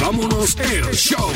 Vámonos el show.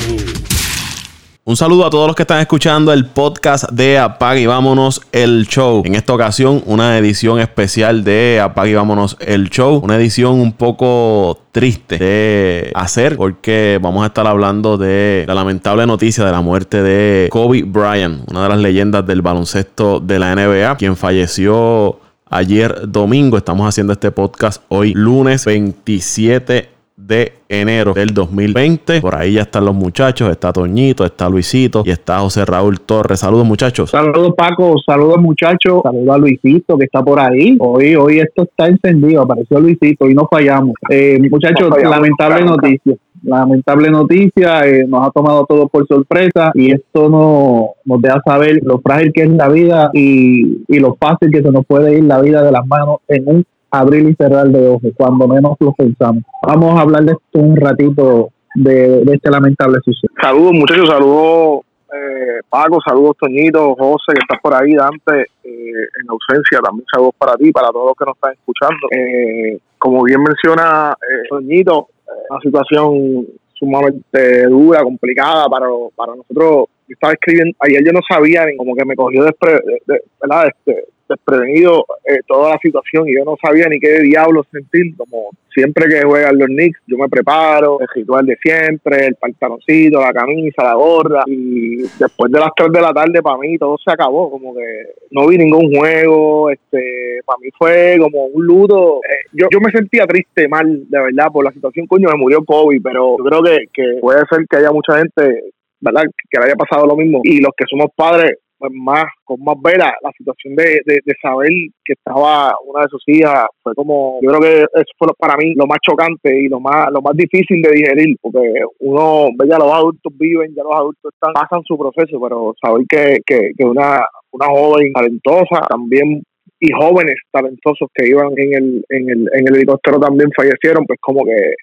Un saludo a todos los que están escuchando el podcast de Apaga y Vámonos el Show. En esta ocasión, una edición especial de Apaga y Vámonos el Show. Una edición un poco triste de hacer porque vamos a estar hablando de la lamentable noticia de la muerte de Kobe Bryant, una de las leyendas del baloncesto de la NBA, quien falleció ayer domingo. Estamos haciendo este podcast hoy lunes 27 de enero del 2020. Por ahí ya están los muchachos, está Toñito, está Luisito y está José Raúl Torres. Saludos muchachos. Saludos Paco, saludos muchachos, saludos a Luisito que está por ahí. Hoy, hoy esto está encendido, apareció Luisito y no fallamos. Eh, muchachos, lamentable noticia. Lamentable noticia, eh, nos ha tomado todo por sorpresa y esto no, nos deja saber lo frágil que es la vida y, y lo fácil que se nos puede ir la vida de las manos en un abrir y cerrar de ojos, cuando menos lo pensamos. Vamos a hablar de esto un ratito de, este lamentable suceso. Saludos muchachos, saludos eh, Paco, saludos Toñito, José que estás por ahí, Dante eh, en ausencia, también saludos para ti, para todos los que nos están escuchando. Eh, como bien menciona eh, Toñito, una situación sumamente dura, complicada para, para nosotros. Estaba escribiendo, ayer yo no sabía, como que me cogió despre, de, ¿verdad? Este, desprevenido eh, toda la situación y yo no sabía ni qué diablos sentir, como siempre que juegan los Knicks, yo me preparo, el ritual de siempre, el pantaloncito, la camisa, la gorra, y después de las 3 de la tarde para mí todo se acabó, como que no vi ningún juego, este, para mí fue como un luto, eh, yo, yo me sentía triste, mal, de verdad, por la situación, coño, me murió COVID, pero yo creo que, que puede ser que haya mucha gente ¿verdad? Que le haya pasado lo mismo. Y los que somos padres, pues más, con más vera, la situación de, de, saber que estaba una de sus hijas fue como, yo creo que eso fue para mí lo más chocante y lo más, lo más difícil de digerir, porque uno, ve ya los adultos viven, ya los adultos están, pasan su proceso, pero saber que, que, que una, una joven talentosa también y jóvenes talentosos que iban en el, en el, en el helicóptero también fallecieron, pues como que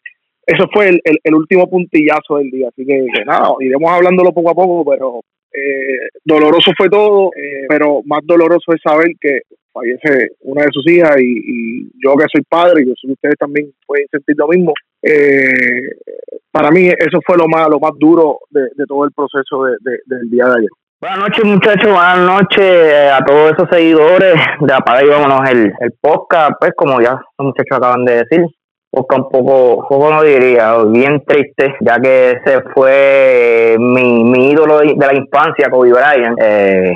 eso fue el, el, último puntillazo del día. Así que, nada, iremos hablándolo poco a poco, pero eh, doloroso fue todo, eh, pero más doloroso es saber que fallece una de sus hijas y, yo que soy padre, y yo sé que ustedes también pueden sentir lo mismo. Eh, para mí eso fue lo más, lo más duro de, todo el proceso del día de ayer. Buenas noches muchachos, buenas noches a todos esos seguidores de Apaga y vámonos el, el podcast, pues como ya los muchachos acaban de decir, porque un poco, poco no diría, bien triste, ya que se fue mi, mi ídolo de, la infancia, Kobe Bryant. Eh,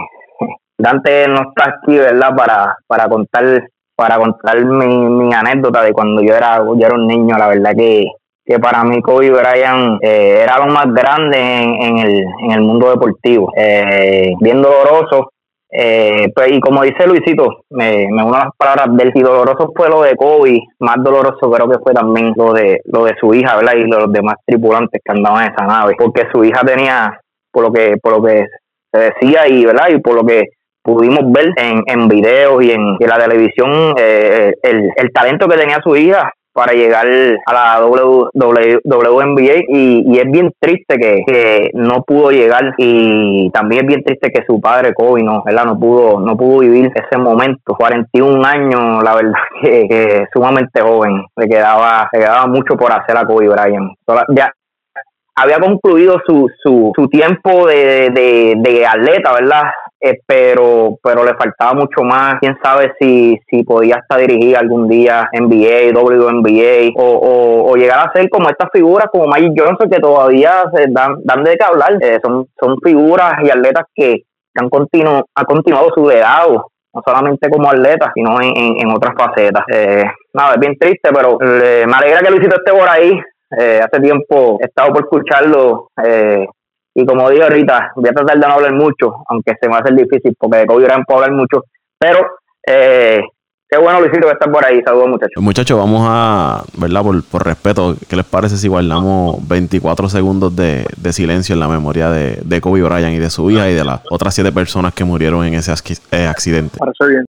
Dante no está aquí, ¿verdad? Para, para contar para contar mi, mi anécdota de cuando yo era, yo era un niño, la verdad que, que para mí Kobe Bryant eh, era lo más grande en, en, el, en el mundo deportivo. Eh, bien doloroso, eh, pues, y como dice Luisito, me, me uno a las palabras del y doloroso fue lo de Kobe, más doloroso creo que fue también lo de lo de su hija, ¿verdad? Y los demás tripulantes que andaban en esa nave, porque su hija tenía, por lo que por lo que se decía y, ¿verdad? Y por lo que pudimos ver en, en videos y en, la televisión, eh, el, el talento que tenía su hija para llegar a la WNBA y, y es bien triste que, no pudo llegar. Y también es bien triste que su padre Kobe no, ¿verdad? no pudo no pudo vivir ese momento. 41 años la verdad que, sumamente joven. Le quedaba le quedaba mucho por hacer a Kobe Bryant. Ya había concluido su, su, su tiempo de, de, de atleta, ¿verdad? Eh, pero pero le faltaba mucho más. Quién sabe si, si podía hasta dirigir algún día NBA, WNBA o, o, llegar a ser como estas figuras como Mike Johnson que todavía se dan, dan de qué hablar. Eh, son, son figuras y atletas que, han, continuado su legado no solamente como atleta, sino en, en, otras facetas. Eh, nada, es bien triste, pero me alegra que Luisito esté por ahí. hace tiempo he estado por escucharlo eh, y como digo ahorita, voy a tratar de no hablar mucho, aunque se me va a hacer difícil porque de Kobe Bryant puedo hablar mucho. Pero eh, qué bueno, Luisito, que estar por ahí. Saludos, muchachos. Muchachos, vamos a, ¿verdad? Por, por, respeto, ¿qué les parece si guardamos 24 segundos de, de silencio en la memoria de, de, Kobe Bryant y de su hija y de las otras siete personas que murieron en ese eh, accidente? Parece bien.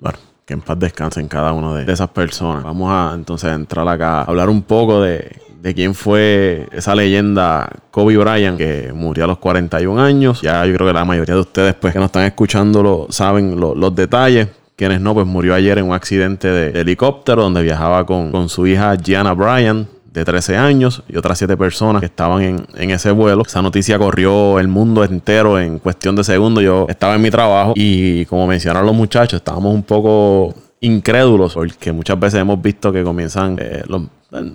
Bueno, que en paz descansen cada una de, esas personas. Vamos a entonces entrar acá a hablar un poco de, quién fue esa leyenda Kobe Bryant que murió a los 41 años. Ya yo creo que la mayoría de ustedes pues que nos están escuchando lo, saben los detalles. Quienes no, pues murió ayer en un accidente de, helicóptero donde viajaba con, con su hija Gianna Bryant de 13 años y otras 7 personas que estaban en, en, ese vuelo. Esa noticia corrió el mundo entero en cuestión de segundos. Yo estaba en mi trabajo y como mencionaron los muchachos, estábamos un poco incrédulos porque muchas veces hemos visto que comienzan eh,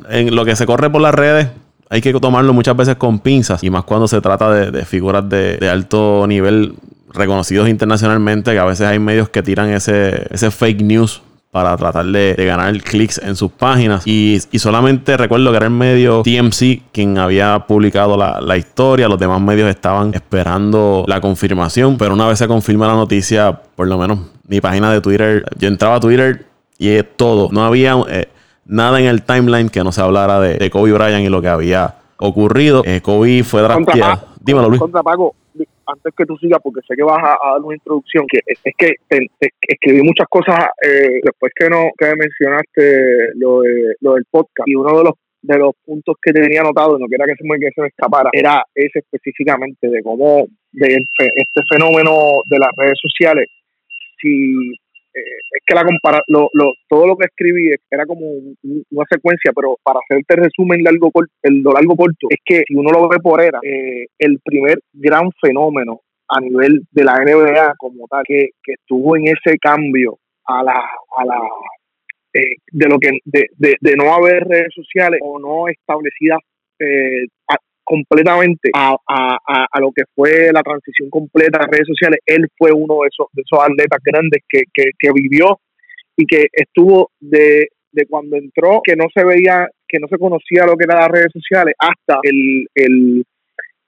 en, lo que se corre por las redes. Hay que tomarlo muchas veces con pinzas y más cuando se trata de, figuras de, de alto nivel reconocidos internacionalmente, que a veces hay medios que tiran ese, ese fake news para tratar de, ganar clics en sus páginas. Y, solamente recuerdo que era el medio TMC quien había publicado la, historia. Los demás medios estaban esperando la confirmación. Pero una vez se confirma la noticia, por lo menos mi página de Twitter, yo entraba a Twitter y es todo. No había eh, nada en el timeline que no se hablara de, Kobe Bryant y lo que había ocurrido. Eh, Kobe fue drafteado. Dímelo, Luis. Contra Paco, antes que tú sigas, porque sé que vas a, dar una introducción, que es, que escribí muchas cosas eh, después que no que mencionaste lo, de, lo del podcast. Y uno de los de los puntos que tenía anotado, no quiera que se me, que se me escapara, era ese específicamente de cómo de este fenómeno de las redes sociales, si eh, es que la compara lo, lo, todo lo que escribí era como una secuencia, pero para hacerte resumen largo el largo corto, es que si uno lo ve por era, eh, el primer gran fenómeno a nivel de la NBA como tal, que, que estuvo en ese cambio a la, a la eh, de lo que de, de, de, no haber redes sociales o no establecidas eh, completamente a, a, a, lo que fue la transición completa a redes sociales, él fue uno de esos, de esos atletas grandes que, que, que vivió y que estuvo de, de, cuando entró, que no se veía, que no se conocía lo que eran las redes sociales, hasta el, el,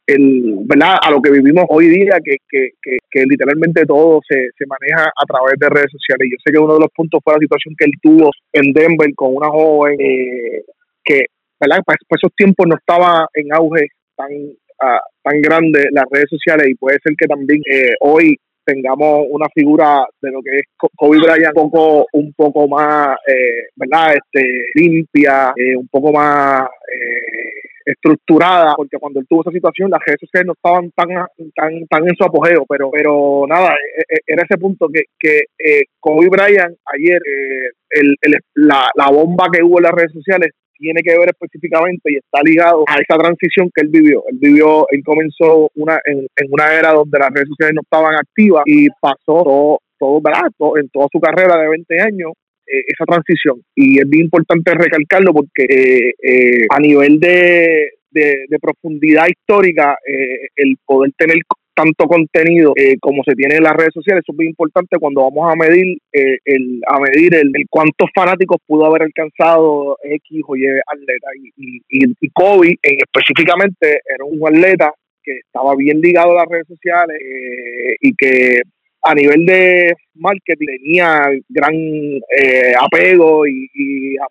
el ¿verdad? a lo que vivimos hoy día, que, que, que, literalmente todo se, se, maneja a través de redes sociales. Yo sé que uno de los puntos fue la situación que él tuvo en Denver con una joven eh, que ¿verdad? Para, esos tiempos no estaba en auge tan, uh, tan grande las redes sociales y puede ser que también eh, hoy tengamos una figura de lo que es Kobe Bryant un poco, un poco más, eh, ¿verdad? Este, limpia, eh, un poco más eh, estructurada, porque cuando él tuvo esa situación las redes sociales no estaban tan, tan, tan en su apogeo, pero, pero nada, e, e, era ese punto que, que Kobe Bryant ayer, el, el, la, la bomba que hubo en las redes sociales tiene que ver específicamente y está ligado a esa transición que él vivió. Él vivió, él comenzó una en, una era donde las redes sociales no estaban activas y pasó todo, todo, en toda su carrera de 20 años eh, esa transición. Y es bien importante recalcarlo porque eh, eh, a nivel de, de, profundidad histórica, el poder tener tanto contenido eh, como se tiene en las redes sociales. Eso es muy importante cuando vamos a medir eh, el a medir el, cuántos fanáticos pudo haber alcanzado X o Y atleta. Y, y, y Kobe específicamente era un atleta que estaba bien ligado a las redes sociales eh, y que a nivel de marketing tenía gran eh, apego y,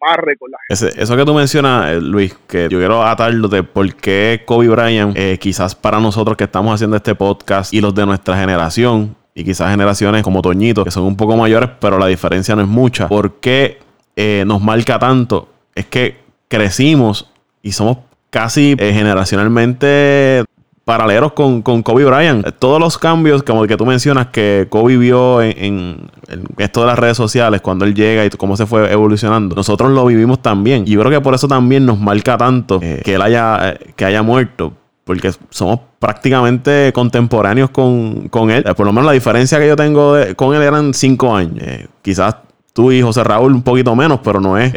amarre con la gente. eso que tú mencionas, eh, Luis, que yo quiero atarlo de por qué Kobe Bryant, eh, quizás para nosotros que estamos haciendo este podcast y los de nuestra generación, y quizás generaciones como Toñito, que son un poco mayores, pero la diferencia no es mucha, ¿por qué nos marca tanto? Es que crecimos y somos casi generacionalmente paralelos con, con, Kobe Bryant. Todos los cambios, como el que tú mencionas, que Kobe vio en, esto de las redes sociales, cuando él llega y cómo se fue evolucionando, nosotros lo vivimos también. Y yo creo que por eso también nos marca tanto eh, que él haya, eh, que haya muerto. Porque somos prácticamente contemporáneos con, él. Eh, por lo menos la diferencia que yo tengo con él eran cinco años. quizás tú y José Raúl un poquito menos, pero no es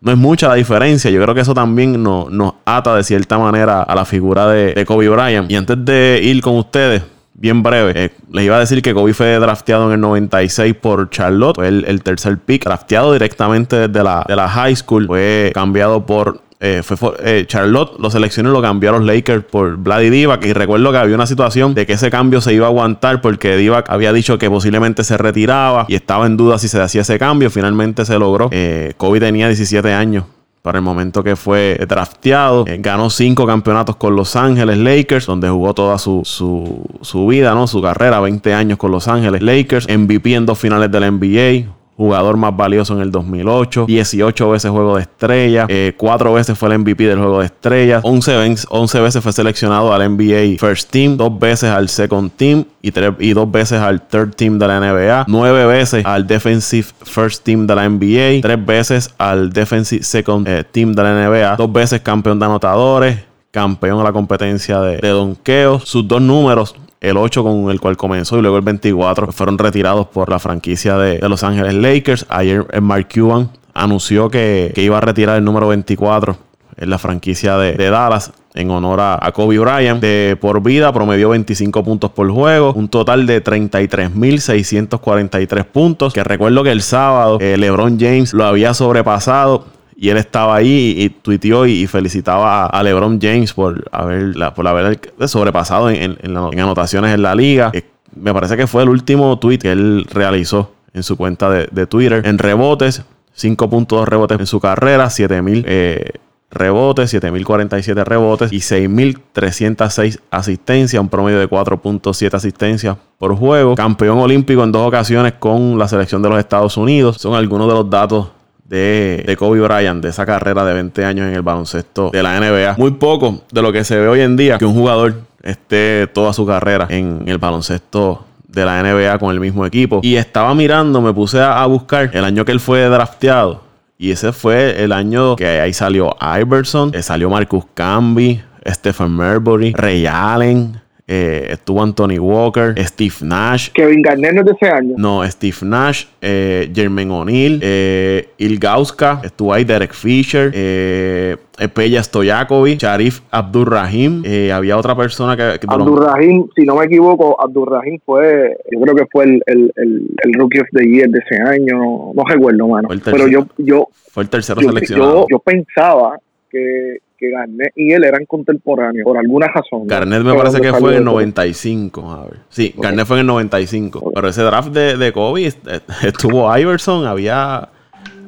no es mucha la diferencia. Yo creo que eso también nos, nos ata de cierta manera a la figura de, Kobe Bryant. Y antes de ir con ustedes, bien breve, eh, les iba a decir que Kobe fue drafteado en el 96 por Charlotte. Fue el, tercer pick, drafteado directamente desde la, de la high school. Fue cambiado por eh, fue, eh, Charlotte lo seleccionó y lo cambió a los Lakers por Vladi Divac. Y recuerdo que había una situación de que ese cambio se iba a aguantar porque Divac había dicho que posiblemente se retiraba y estaba en duda si se hacía ese cambio. Finalmente se logró. Eh, Kobe tenía 17 años para el momento que fue drafteado. Ganó cinco campeonatos con Los Ángeles Lakers, donde jugó toda su, su, su, vida, ¿no? Su carrera, 20 años con Los Ángeles Lakers. MVP en dos finales de la NBA jugador más valioso en el 2008, 18 veces juego de estrella, 4 eh, veces fue el MVP del juego de estrellas, 11, veces fue seleccionado al NBA First Team, 2 veces al Second Team y, 2 veces al Third Team de la NBA, 9 veces al Defensive First Team de la NBA, 3 veces al Defensive Second eh, Team de la NBA, 2 veces campeón de anotadores, campeón de la competencia de, de. Sus dos números el 8 con el cual comenzó y luego el 24 fueron retirados por la franquicia de, Los Ángeles Lakers. Ayer Mark Cuban anunció que, iba a retirar el número 24 en la franquicia de, Dallas en honor a, Kobe Bryant. De por vida promedió 25 puntos por juego, un total de 33.643 puntos. Que recuerdo que el sábado eh, LeBron James lo había sobrepasado y él estaba ahí y, tuiteó y, felicitaba a, LeBron James por haber, por haber sobrepasado en, anotaciones en la liga. Eh, me parece que fue el último tweet que él realizó en su cuenta de, Twitter. En rebotes, 5.2 rebotes en su carrera, 7000 eh, rebotes, 7047 rebotes y 6306 asistencias, un promedio de 4.7 asistencias por juego. Campeón olímpico en dos ocasiones con la selección de los Estados Unidos. Son algunos de los datos de, Kobe Bryant, de esa carrera de 20 años en el baloncesto de la NBA. Muy poco de lo que se ve hoy en día que un jugador esté toda su carrera en el baloncesto de la NBA con el mismo equipo. Y estaba mirando, me puse a, buscar el año que él fue drafteado. Y ese fue el año que ahí salió Iverson, eh, salió Marcus Camby, Stephen Marbury, Ray Allen, eh, estuvo Anthony Walker, Steve Nash. Kevin Garnett no es de ese año. No, Steve Nash, eh, Jermaine O'Neal, eh, Ilgauska, estuvo ahí Derek Fisher, eh, Peja Stojakovic, Sharif Abdurrahim. Eh, había otra persona que. que Abdurrahim, si no me equivoco, Abdurrahim fue, yo creo que fue el, el, el, Rookie of the Year de ese año, no, recuerdo, mano. Pero yo, yo. Fue el tercero seleccionado. Yo, yo pensaba que que Garnett y él eran contemporáneos por alguna razón. Garnett me parece que fue en el 95. A ver. Sí, Garnett fue en el 95. Pero ese draft de, de Kobe estuvo Iverson, había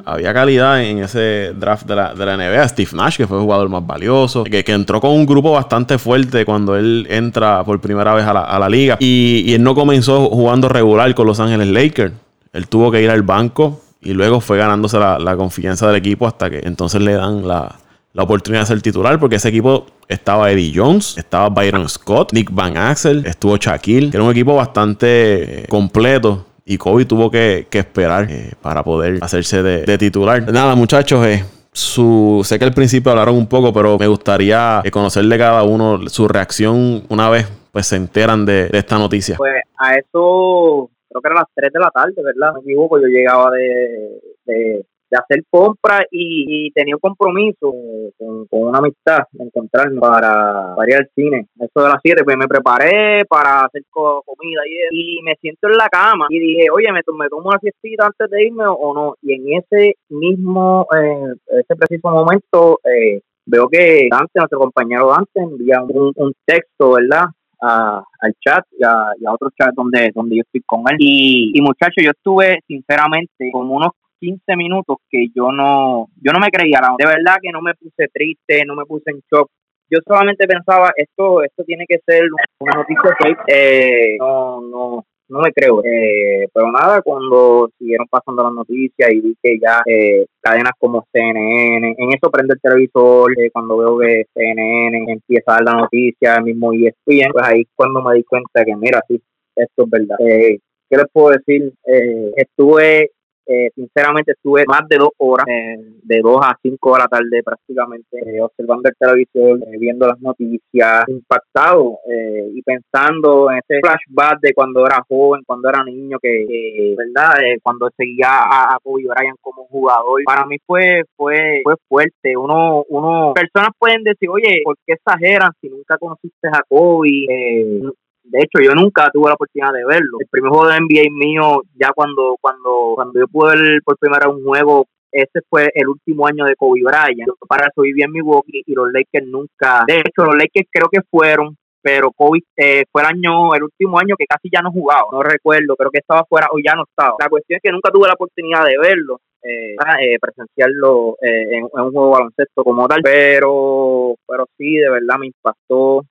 había calidad en ese draft de la, de la, NBA. Steve Nash, que fue el jugador más valioso, que, que, entró con un grupo bastante fuerte cuando él entra por primera vez a la, a la liga. Y, y, él no comenzó jugando regular con Los Ángeles Lakers. Él tuvo que ir al banco y luego fue ganándose la, la confianza del equipo hasta que entonces le dan la, la oportunidad de ser titular porque ese equipo estaba Eddie Jones, estaba Byron Scott, Nick Van Axel, estuvo Shaquille, era un equipo bastante eh, completo y Kobe tuvo que, esperar eh, para poder hacerse de, titular. Nada, muchachos, eh, su, sé que al principio hablaron un poco, pero me gustaría conocerle cada uno su reacción una vez pues se enteran de, esta noticia. Pues a eso creo que era las 3 de la tarde, ¿verdad? Me equivoco, yo llegaba de de hacer compras y, tenía un compromiso con, una amistad de encontrarme para, ir al cine. Eso de las 7, pues me preparé para hacer comida y, y me siento en la cama y dije, oye, ¿me, me tomo una siestita antes de irme o, no? Y en ese mismo, eh, ese preciso momento, eh, veo que Dante, nuestro compañero Dante, envía un, texto, ¿verdad? al chat y a, otros chats donde, donde yo estoy con él. Y, y muchachos, yo estuve sinceramente como unos 15 minutos que yo no, yo no me creía, de verdad que no me puse triste, no me puse en shock. Yo solamente pensaba, esto, esto tiene que ser una noticia fake, eh, no, no, no me creo. Eh, pero nada, cuando siguieron pasando las noticias y vi que ya eh, cadenas como CNN, en eso prende el televisor, cuando veo que CNN empieza a dar la noticia, el mismo ESPN, pues ahí cuando me di cuenta que mira, sí, esto es verdad. ¿Qué les puedo decir? estuve eh, sinceramente estuve más de dos horas, eh, de dos a cinco de la tarde prácticamente, eh, observando el televisor, viendo las noticias, impactado y pensando en ese flashback de cuando era joven, cuando era niño, que, ¿verdad? cuando seguía a, Kobe Bryant como jugador. Para mí fue, fue, fue fuerte. Uno, uno, personas pueden decir, oye, ¿por qué exageran si nunca conociste a Kobe? De hecho yo nunca tuve la oportunidad de verlo. El primer juego de NBA mío, ya cuando cuando cuando yo pude ver por primera un juego, ese fue el último año de Kobe Bryant. Para eso viví en Milwaukee y los Lakers nunca. De hecho, los Lakers creo que fueron, pero Kobe eh, fue el año, el último año que casi ya no jugaba. No recuerdo, creo que estaba fuera o ya no estaba. La cuestión es que nunca tuve la oportunidad de verlo eh, ah, eh, presenciarlo eh, en, un juego de baloncesto como tal, pero, pero sí, de verdad me impactó.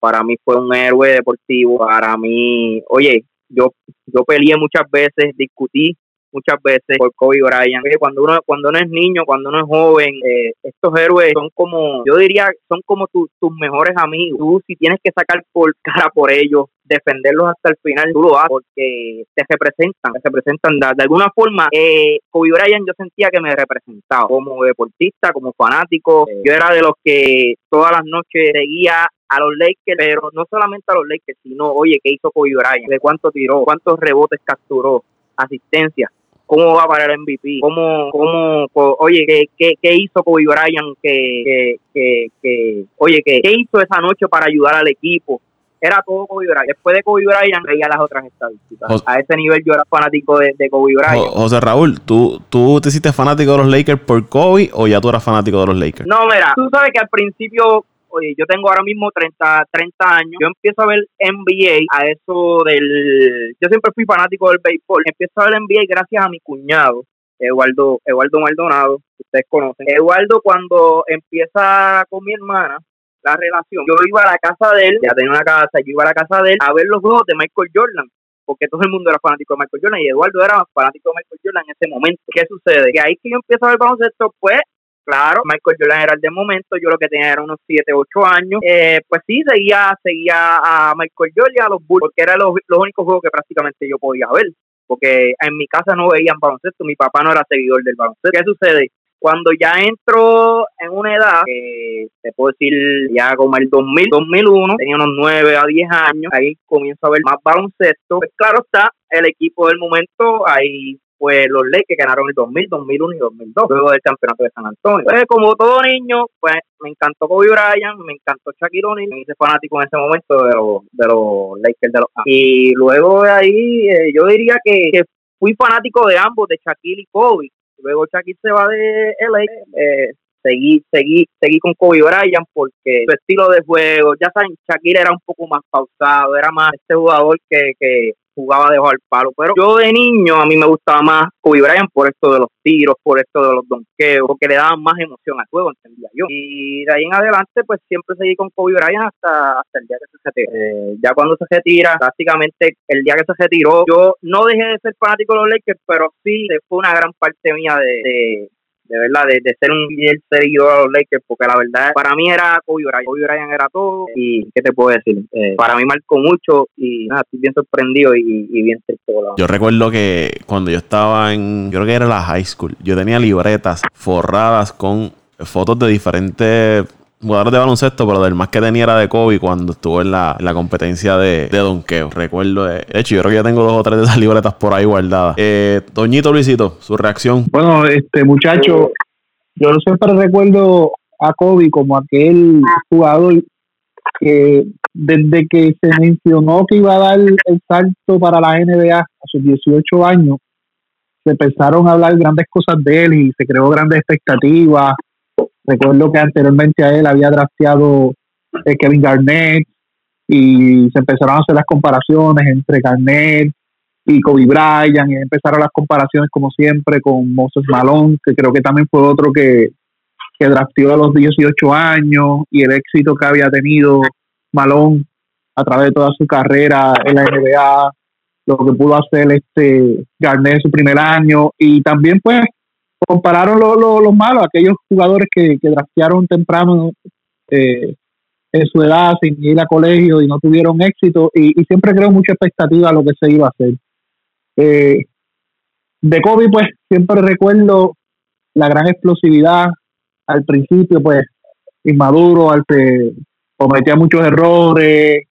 Para mí fue un héroe deportivo. Para mí, oye, yo, yo peleé muchas veces, discutí muchas veces por Kobe Bryant. Cuando uno, cuando uno es niño, cuando uno es joven, eh, estos héroes son como, yo diría, son como tus mejores amigos. Tú si tienes que sacar por cara por ellos, defenderlos hasta el final, tú lo haces porque te representan, te representan de, alguna forma. Eh, Kobe Bryant yo sentía que me representaba como deportista, como fanático. Yo era de los que todas las noches seguía a los Lakers, pero no solamente a los Lakers, sino, oye, ¿qué hizo Kobe Bryant? ¿De cuánto tiró? ¿Cuántos rebotes capturó? Asistencia cómo va para el MVP, cómo, cómo, oye, ¿qué, qué, qué hizo Kobe Bryant, que, que, que, oye, ¿qué, ¿qué hizo esa noche para ayudar al equipo? Era todo Kobe Bryant. Después de Kobe Bryant veía las otras estadísticas. a ese nivel yo era fanático de, de Kobe Bryant. José Raúl, ¿tú, ¿tú te hiciste fanático de los Lakers por Kobe o ya tú eras fanático de los Lakers? No, mira, tú sabes que al principio oye, yo tengo ahora mismo 30, 30 años, yo empiezo a ver NBA a eso del, yo siempre fui fanático del béisbol, empiezo a ver NBA gracias a mi cuñado, Eduardo, Eduardo Maldonado, ustedes conocen. Eduardo cuando empieza con mi hermana, la relación, yo iba a la casa de él, ya tenía una casa, yo iba a la casa de él a ver los juegos de Michael Jordan porque todo el mundo era fanático de Michael Jordan y Eduardo era fanático de Michael Jordan en ese momento. ¿Qué sucede? Que ahí que yo empiezo a ver baloncesto, pues claro, Michael Jordan era el de momento, yo lo que tenía era unos 7, 8 años, eh, pues sí, seguía seguía a Michael Jordan y a los Bulls, porque eran los, los únicos juegos que prácticamente yo podía ver, porque en mi casa no veían baloncesto, mi papá no era seguidor del baloncesto. ¿Qué sucede? Cuando ya entro en una edad, eh, te puedo decir ya como el 2000, 2001, tenía unos 9 a 10 años, ahí comienzo a ver más baloncesto. Pues claro está, el equipo del momento, ahí pues los Lakers ganaron el 2000, 2001 y 2002, luego del campeonato de San Antonio. Pues como todo niño, pues me encantó Kobe Bryant, me encantó Shaquille O'Neal, me hice fanático en ese momento de los, de los Lakers de los Y luego de ahí, eh, yo diría que, fui fanático de ambos, de Shaquille y Kobe. Luego Shaquille se va de LA, eh, seguí, seguí, seguí con Kobe Bryant porque su estilo de juego, ya saben, Shaquille era un poco más pausado, era más este jugador que, que jugaba debajo al palo. Pero yo de niño a mí me gustaba más Kobe Bryant por esto de los tiros, por esto de los donkeos, porque le daban más emoción al juego, entendía yo. Y de ahí en adelante, pues siempre seguí con Kobe Bryant hasta, hasta el día que se retiró. Eh, ya cuando se retira, prácticamente el día que se retiró, yo no dejé de ser fanático de los Lakers, pero sí fue una gran parte mía de de verdad, de, ser un fiel seguidor a los Lakers, porque la verdad, para mí era Kobe Bryant. Kobe Bryant era todo, y ¿qué te puedo decir? Eh, para mí marcó mucho, y nada, estoy bien sorprendido y, bien triste. Yo recuerdo que cuando yo estaba en, yo creo que era la high school, yo tenía libretas forradas con fotos de diferentes jugadores de baloncesto, pero del más que tenía era de Kobe cuando estuvo en la, competencia de, de donkeo. Recuerdo, de, hecho, yo creo que ya tengo dos o tres de esas libretas por ahí guardadas. Eh, Doñito Luisito, su reacción. Bueno, este muchacho, yo siempre recuerdo a Kobe como aquel jugador que desde que se mencionó que iba a dar el salto para la NBA a sus 18 años, se empezaron a hablar grandes cosas de él y se creó grandes expectativas Recuerdo que anteriormente a él había drafteado eh, Kevin Garnett y se empezaron a hacer las comparaciones entre Garnett y Kobe Bryant y empezaron las comparaciones como siempre con Moses Malone, que creo que también fue otro que, que drafteó a los 18 años y el éxito que había tenido Malone a través de toda su carrera en la NBA, lo que pudo hacer este Garnett en su primer año y también pues compararon los malos, aquellos jugadores que, que temprano eh, en su edad sin ir a colegio y no tuvieron éxito y, siempre creo mucha expectativa a lo que se iba a hacer. Eh, de Kobe pues siempre recuerdo la gran explosividad al principio pues inmaduro, al que cometía muchos errores,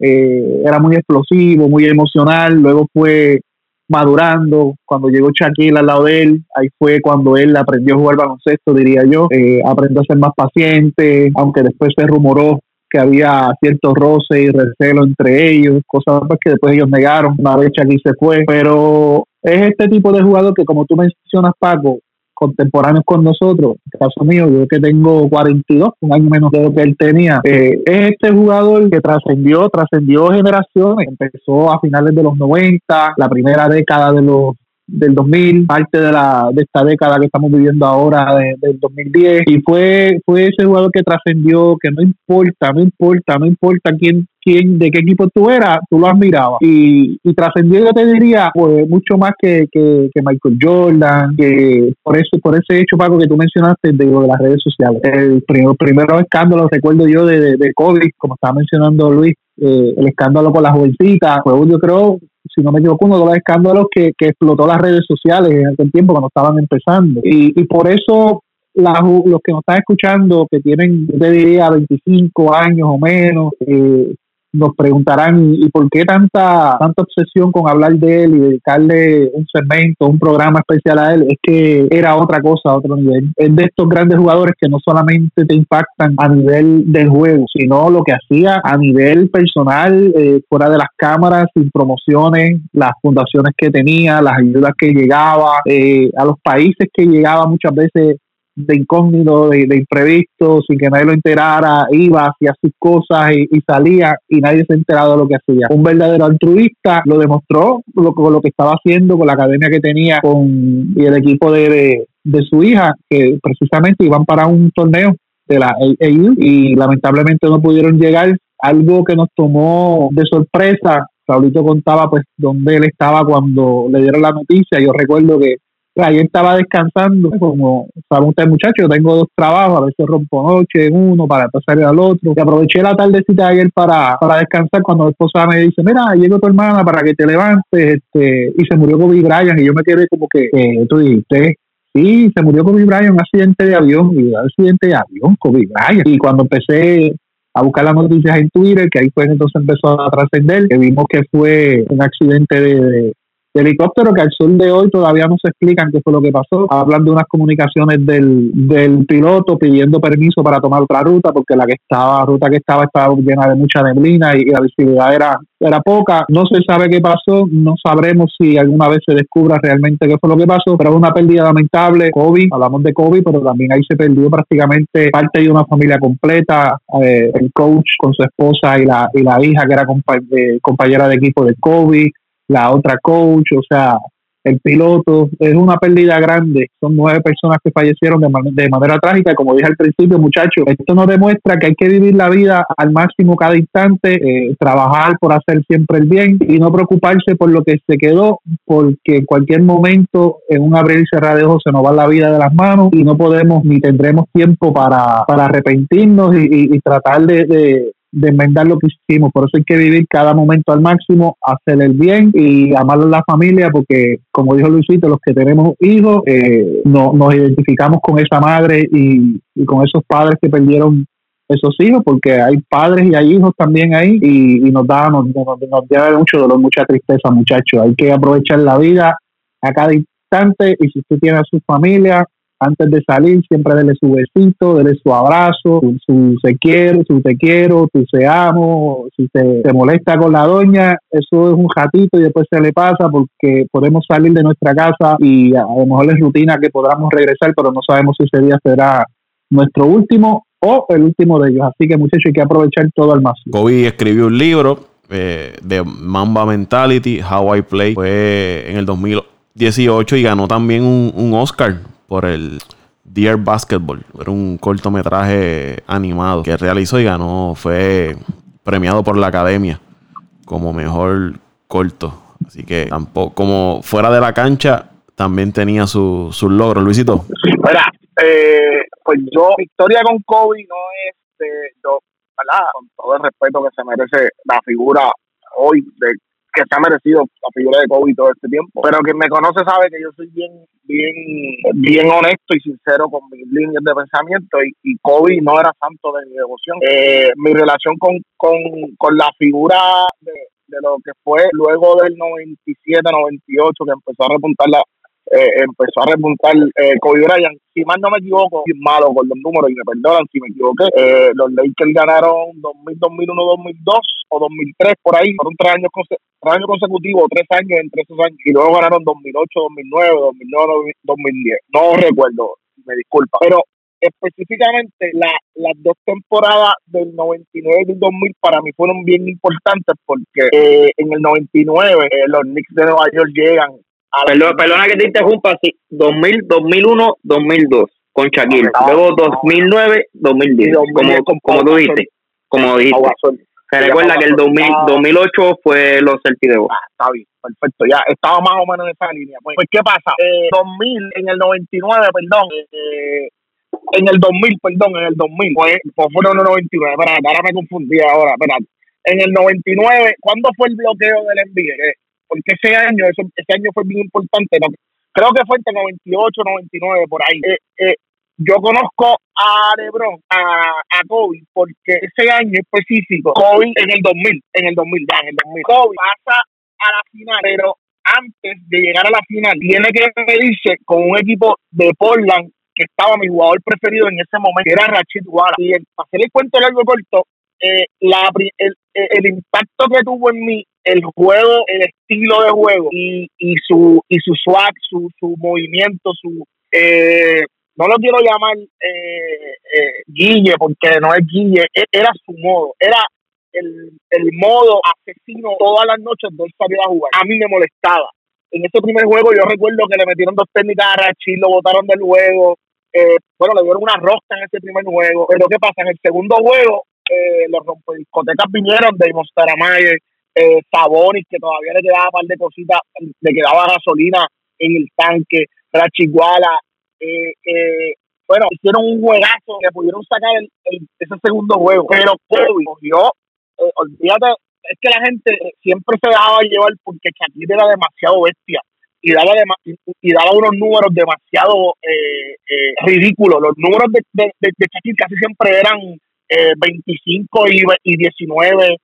eh, era muy explosivo, muy emocional, luego fue madurando. Cuando llegó Shaquille al lado de él, ahí fue cuando él aprendió a jugar baloncesto, diría yo. Eh, aprendió a ser más paciente, aunque después se rumoró que había cierto roce y recelo entre ellos, cosas que después ellos negaron una vez Shaquille se fue. Pero es este tipo de jugador que, como tú mencionas, Paco, contemporáneos con nosotros, en el caso mío, yo que tengo 42, un año menos de lo que él tenía, eh, es este jugador que trascendió, trascendió generaciones, empezó a finales de los 90, la primera década de los del 2000, parte de, la, de esta década que estamos viviendo ahora, del 2010, y fue, fue ese jugador que trascendió, que no importa, no importa, no importa quién, de qué equipo tú eras, tú lo admirabas. Y, y trascendió, yo te diría, pues mucho más que, que, Michael Jordan, que por eso, por ese hecho, Paco, que tú mencionaste de, de las redes sociales. El primer, primero escándalo, recuerdo yo, de, de, de COVID, como estaba mencionando Luis, eh, el escándalo con la jovencita, fue yo creo, si no me equivoco, uno de los escándalos que, que explotó las redes sociales en aquel tiempo cuando estaban empezando. Y, y por eso los que nos están escuchando, que tienen, yo te diría, 25 años o menos, eh, nos preguntarán y por qué tanta tanta obsesión con hablar de él y dedicarle un segmento, un programa especial a él, es que era otra cosa, otro nivel. Es de estos grandes jugadores que no solamente te impactan a nivel del juego, sino lo que hacía a nivel personal, eh, fuera de las cámaras, sin promociones, las fundaciones que tenía, las ayudas que llegaba, eh, a los países que llegaba muchas veces de incógnito, de, imprevisto, sin que nadie lo enterara, iba, hacía sus cosas y, salía y nadie se enteraba de lo que hacía. Un verdadero altruista lo demostró lo, con lo que estaba haciendo, con la academia que tenía con, y el equipo de, de, su hija, que precisamente iban para un torneo de la AU y lamentablemente no pudieron llegar. Algo que nos tomó de sorpresa, Saulito contaba pues dónde él estaba cuando le dieron la noticia. Yo recuerdo que ayer estaba descansando, como saben ustedes muchachos, yo tengo dos trabajos, a veces rompo noche en uno para pasar al otro, y aproveché la tardecita de ayer para, para descansar cuando mi esposa me dice, mira, llegó tu hermana para que te levantes, este, y se murió Kobe Bryant, y yo me quedé como que, eh, tú dijiste, sí, se murió Kobe Bryant un accidente de avión, y un accidente de avión, Kobe Bryant, y cuando empecé a buscar las noticias en Twitter, que ahí fue entonces empezó a trascender, que vimos que fue un accidente de, helicóptero que al sol de hoy todavía no se explican qué fue lo que pasó. Hablan de unas comunicaciones del, del piloto pidiendo permiso para tomar otra ruta porque la que estaba, ruta que estaba estaba llena de mucha neblina y, la visibilidad era, era poca. No se sabe qué pasó, no sabremos si alguna vez se descubra realmente qué fue lo que pasó, pero una pérdida lamentable. COVID, hablamos de COVID, pero también ahí se perdió prácticamente parte de una familia completa, eh, el coach con su esposa y la, y la hija que era compañera de equipo de COVID, la otra coach, o sea, el piloto, es una pérdida grande. Son nueve personas que fallecieron de, manera trágica. Como dije al principio, muchachos, esto nos demuestra que hay que vivir la vida al máximo cada instante, eh, trabajar por hacer siempre el bien y no preocuparse por lo que se quedó, porque en cualquier momento, en un abrir y cerrar de ojos, se nos va la vida de las manos y no podemos ni tendremos tiempo para, para arrepentirnos y, tratar de de enmendar lo que hicimos. Por eso hay que vivir cada momento al máximo, hacer el bien y amar a la familia, porque como dijo Luisito, los que tenemos hijos, eh, no, nos identificamos con esa madre y, con esos padres que perdieron esos hijos, porque hay padres y hay hijos también ahí y, nos da nos, nos, nos mucho dolor, mucha tristeza, muchachos. Hay que aprovechar la vida a cada instante y si usted tiene a su familia, antes de salir, siempre dele su besito, dele su abrazo, su, se quiere, su te quiero, tu se amo, si se, molesta con la doña, eso es un ratito y después se le pasa porque podemos salir de nuestra casa y a lo mejor es rutina que podamos regresar, pero no sabemos si ese día será nuestro último o el último de ellos. Así que muchachos, hay que aprovechar todo al máximo. Kobe escribió un libro eh, de Mamba Mentality, How I Play, fue en el 2018 y ganó también un Oscar por el Dear Basketball. Era un cortometraje animado que realizó y ganó. Fue premiado por la academia como mejor corto. Así que tampoco, como fuera de la cancha, también tenía sus su logros. Luisito. Mira, eh, pues yo, victoria con Kobe no es de, yo. Con todo el respeto que se merece la figura hoy de que se ha merecido la figura de Kobe todo este tiempo. Pero quien me conoce sabe que yo soy bien, bien, bien honesto y sincero con mis líneas de pensamiento y, y Kobe no era santo de mi devoción. Eh, mi relación con, con, con la figura de, de lo que fue luego del 97, 98, que empezó a repuntar la, eh, empezó a repuntar eh, Kobe Bryant. Si mal no me equivoco, soy malo con los números y me perdonan si me equivoqué. Eh, los Lakers ganaron 2000, 2001, 2002 o 2003 por ahí, fueron tres años, tres años consecutivos, tres años entre esos años, y luego ganaron 2008, 2009, 2009, 2010. No recuerdo, me disculpa. Pero específicamente la, las dos temporadas del 99 y del 2000 para mí fueron bien importantes porque eh, en el 99 los Knicks de Nueva York llegan perdona, que te interrumpa, sí, 2000, 2001, 2002 con Shaquille, luego 2009, 2010, como, como, tú dijiste, como dijiste. Se recuerda que el 2000, 2008 fue los Celtics de ah, está bien, perfecto, ya estaba más o menos en esa línea. Pues, pues ¿qué pasa? Eh, 2000, en el 99, perdón, eh, en el 2000, perdón, en el 2000, pues, pues fue en el 99, espérate, ahora me confundí ahora, espérate. En el 99, ¿cuándo fue el bloqueo del NBA? Porque ese año, ese, año fue bien importante, creo que fue entre 98, 99, por ahí. Eh, eh, yo conozco a LeBron, a, a Kobe, porque ese año específico, Kobe en el 2000, en el 2000, ya en el 2000, Kobe pasa a la final, pero antes de llegar a la final, tiene que medirse con un equipo de Portland que estaba mi jugador preferido en ese momento, que era Rachid Walla. Y el, para hacer el cuento largo corto, eh, la, el, el, impacto que tuvo en mí el juego, el estilo de juego y, y su y su swag, su, su movimiento, su eh, no lo quiero llamar eh, eh, Guille porque no es Guille, e, era su modo, era el, el modo asesino todas las noches de él a jugar. A mí me molestaba. En ese primer juego yo recuerdo que le metieron dos técnicas a Rachid, lo botaron del juego. Eh, bueno, le dieron una rosca en ese primer juego. Pero ¿qué pasa? En el segundo juego, eh, los discotecas vinieron de Mostaramaye, eh, Sabonis, que todavía le quedaba un par de cositas, le quedaba gasolina en el tanque, Rachiguala, eh, eh, bueno, hicieron un juegazo que pudieron sacar el, ese segundo juego, pero Kobe cogió, eh, olvídate, es que la gente siempre se dejaba llevar porque Shaquille era demasiado bestia y daba, y daba unos números demasiado eh, eh, ridículos. Los números de, de, de, Shaquille casi siempre eran eh, 25 y, y 19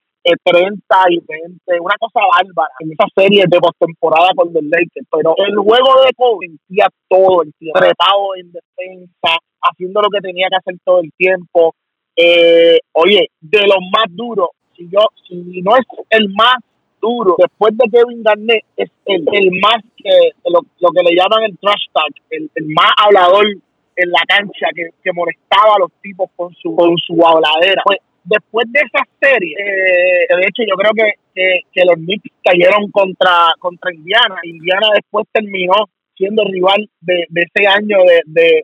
30 y 20, una cosa bárbara en esa serie de postemporada con los Lakers. Pero el juego de Kobe sentía todo el tiempo, trepado en defensa, haciendo lo que tenía que hacer todo el tiempo. Eh, oye, de los más duros, si yo, si no es el más duro, después de Kevin Garnett, es el, más que lo, que le llaman el trash talk, el, más hablador en la cancha que, que molestaba a los tipos con su con su habladera. Pues después de esa serie, eh, de hecho yo creo que, que, los Knicks cayeron contra, contra Indiana. Indiana después terminó siendo rival de, de ese año de, de,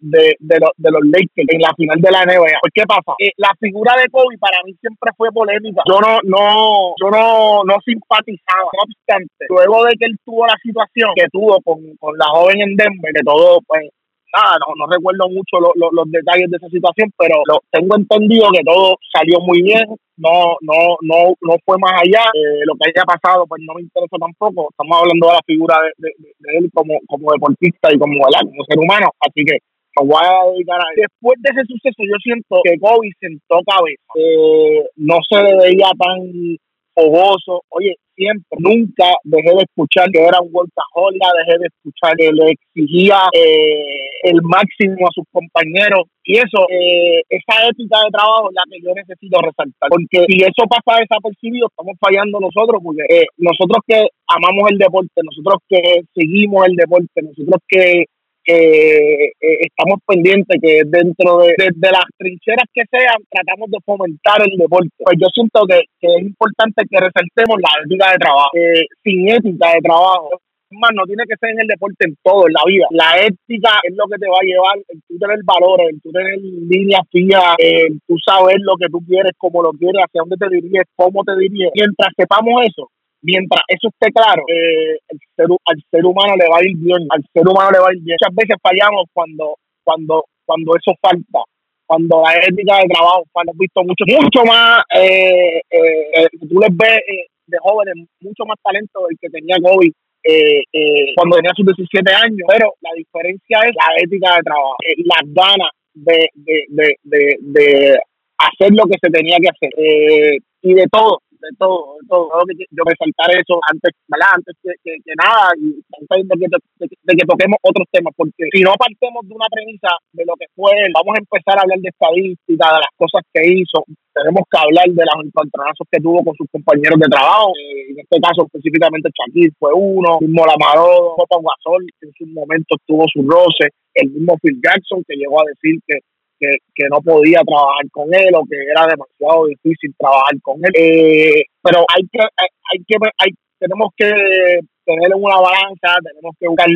de, de, los, de los Lakers en la final de la NBA. Pues, ¿qué pasa? Eh, la figura de Kobe para mí siempre fue polémica. Yo no, no, yo no, no simpatizaba. No obstante, luego de que él tuvo la situación que tuvo con, con la joven en Denver, que todo, pues, nada, no, no recuerdo mucho los detalles de esa situación, pero lo, tengo entendido que todo salió muy bien, no no no no fue más allá. Eh, lo que haya pasado, pues no me interesa tampoco. Estamos hablando de la figura de, él como, como deportista y como, ser humano, así que me voy a dedicar a él. Después de ese suceso, yo siento que Kobe sentó cabeza. Eh, no se le veía tan fogoso. Oye, siempre, nunca dejé de escuchar que era un workaholic, dejé de escuchar que le exigía eh, el máximo a sus compañeros. Y eso, eh, esa ética de trabajo es la que yo necesito resaltar. Porque si eso pasa desapercibido, estamos fallando nosotros, porque eh, nosotros que amamos el deporte, nosotros que seguimos el deporte, nosotros que que eh, estamos pendientes que dentro de, las trincheras que sean tratamos de fomentar el deporte. Pues yo siento que, es importante que resaltemos la ética de trabajo. Eh, sin ética de trabajo, más no tiene que ser en el deporte en todo, en la vida. La ética es lo que te va a llevar, en tú tener valores, en tú tener líneas fijas, en tú saber lo que tú quieres, cómo lo quieres, hacia dónde te diriges, cómo te diriges. Mientras sepamos eso, mientras eso esté claro, eh, el ser, al ser humano le va a ir bien, al ser humano le va a ir bien. Muchas veces fallamos cuando, cuando, cuando eso falta, cuando la ética de trabajo falta. visto mucho, mucho más, eh, eh, eh tú les ves eh, de jóvenes mucho más talento del que tenía Kobe eh, cuando tenía sus 17 años, pero la diferencia es la ética de trabajo, las ganas de, de, de, de hacer lo que se tenía que hacer y de todo, todo, de todo. que yo resaltar eso antes, ¿verdad? Antes que, que, nada y antes de que, de, que toquemos otros temas, porque si no partemos de una premisa de lo que fue, vamos a empezar a hablar de estadística, de las cosas que hizo, tenemos que hablar de los encontronazos que tuvo con sus compañeros de trabajo, eh, en este caso específicamente Shaquille fue uno, mismo Lamaro, Copa Gasol, que en sus momentos tuvo su roce, el mismo Phil Jackson que llegó a decir que que, no podía trabajar con él o que era demasiado difícil trabajar con él. Eh, pero hay que, hay, que, hay, tenemos que, tener en una balanza, tenemos que buscar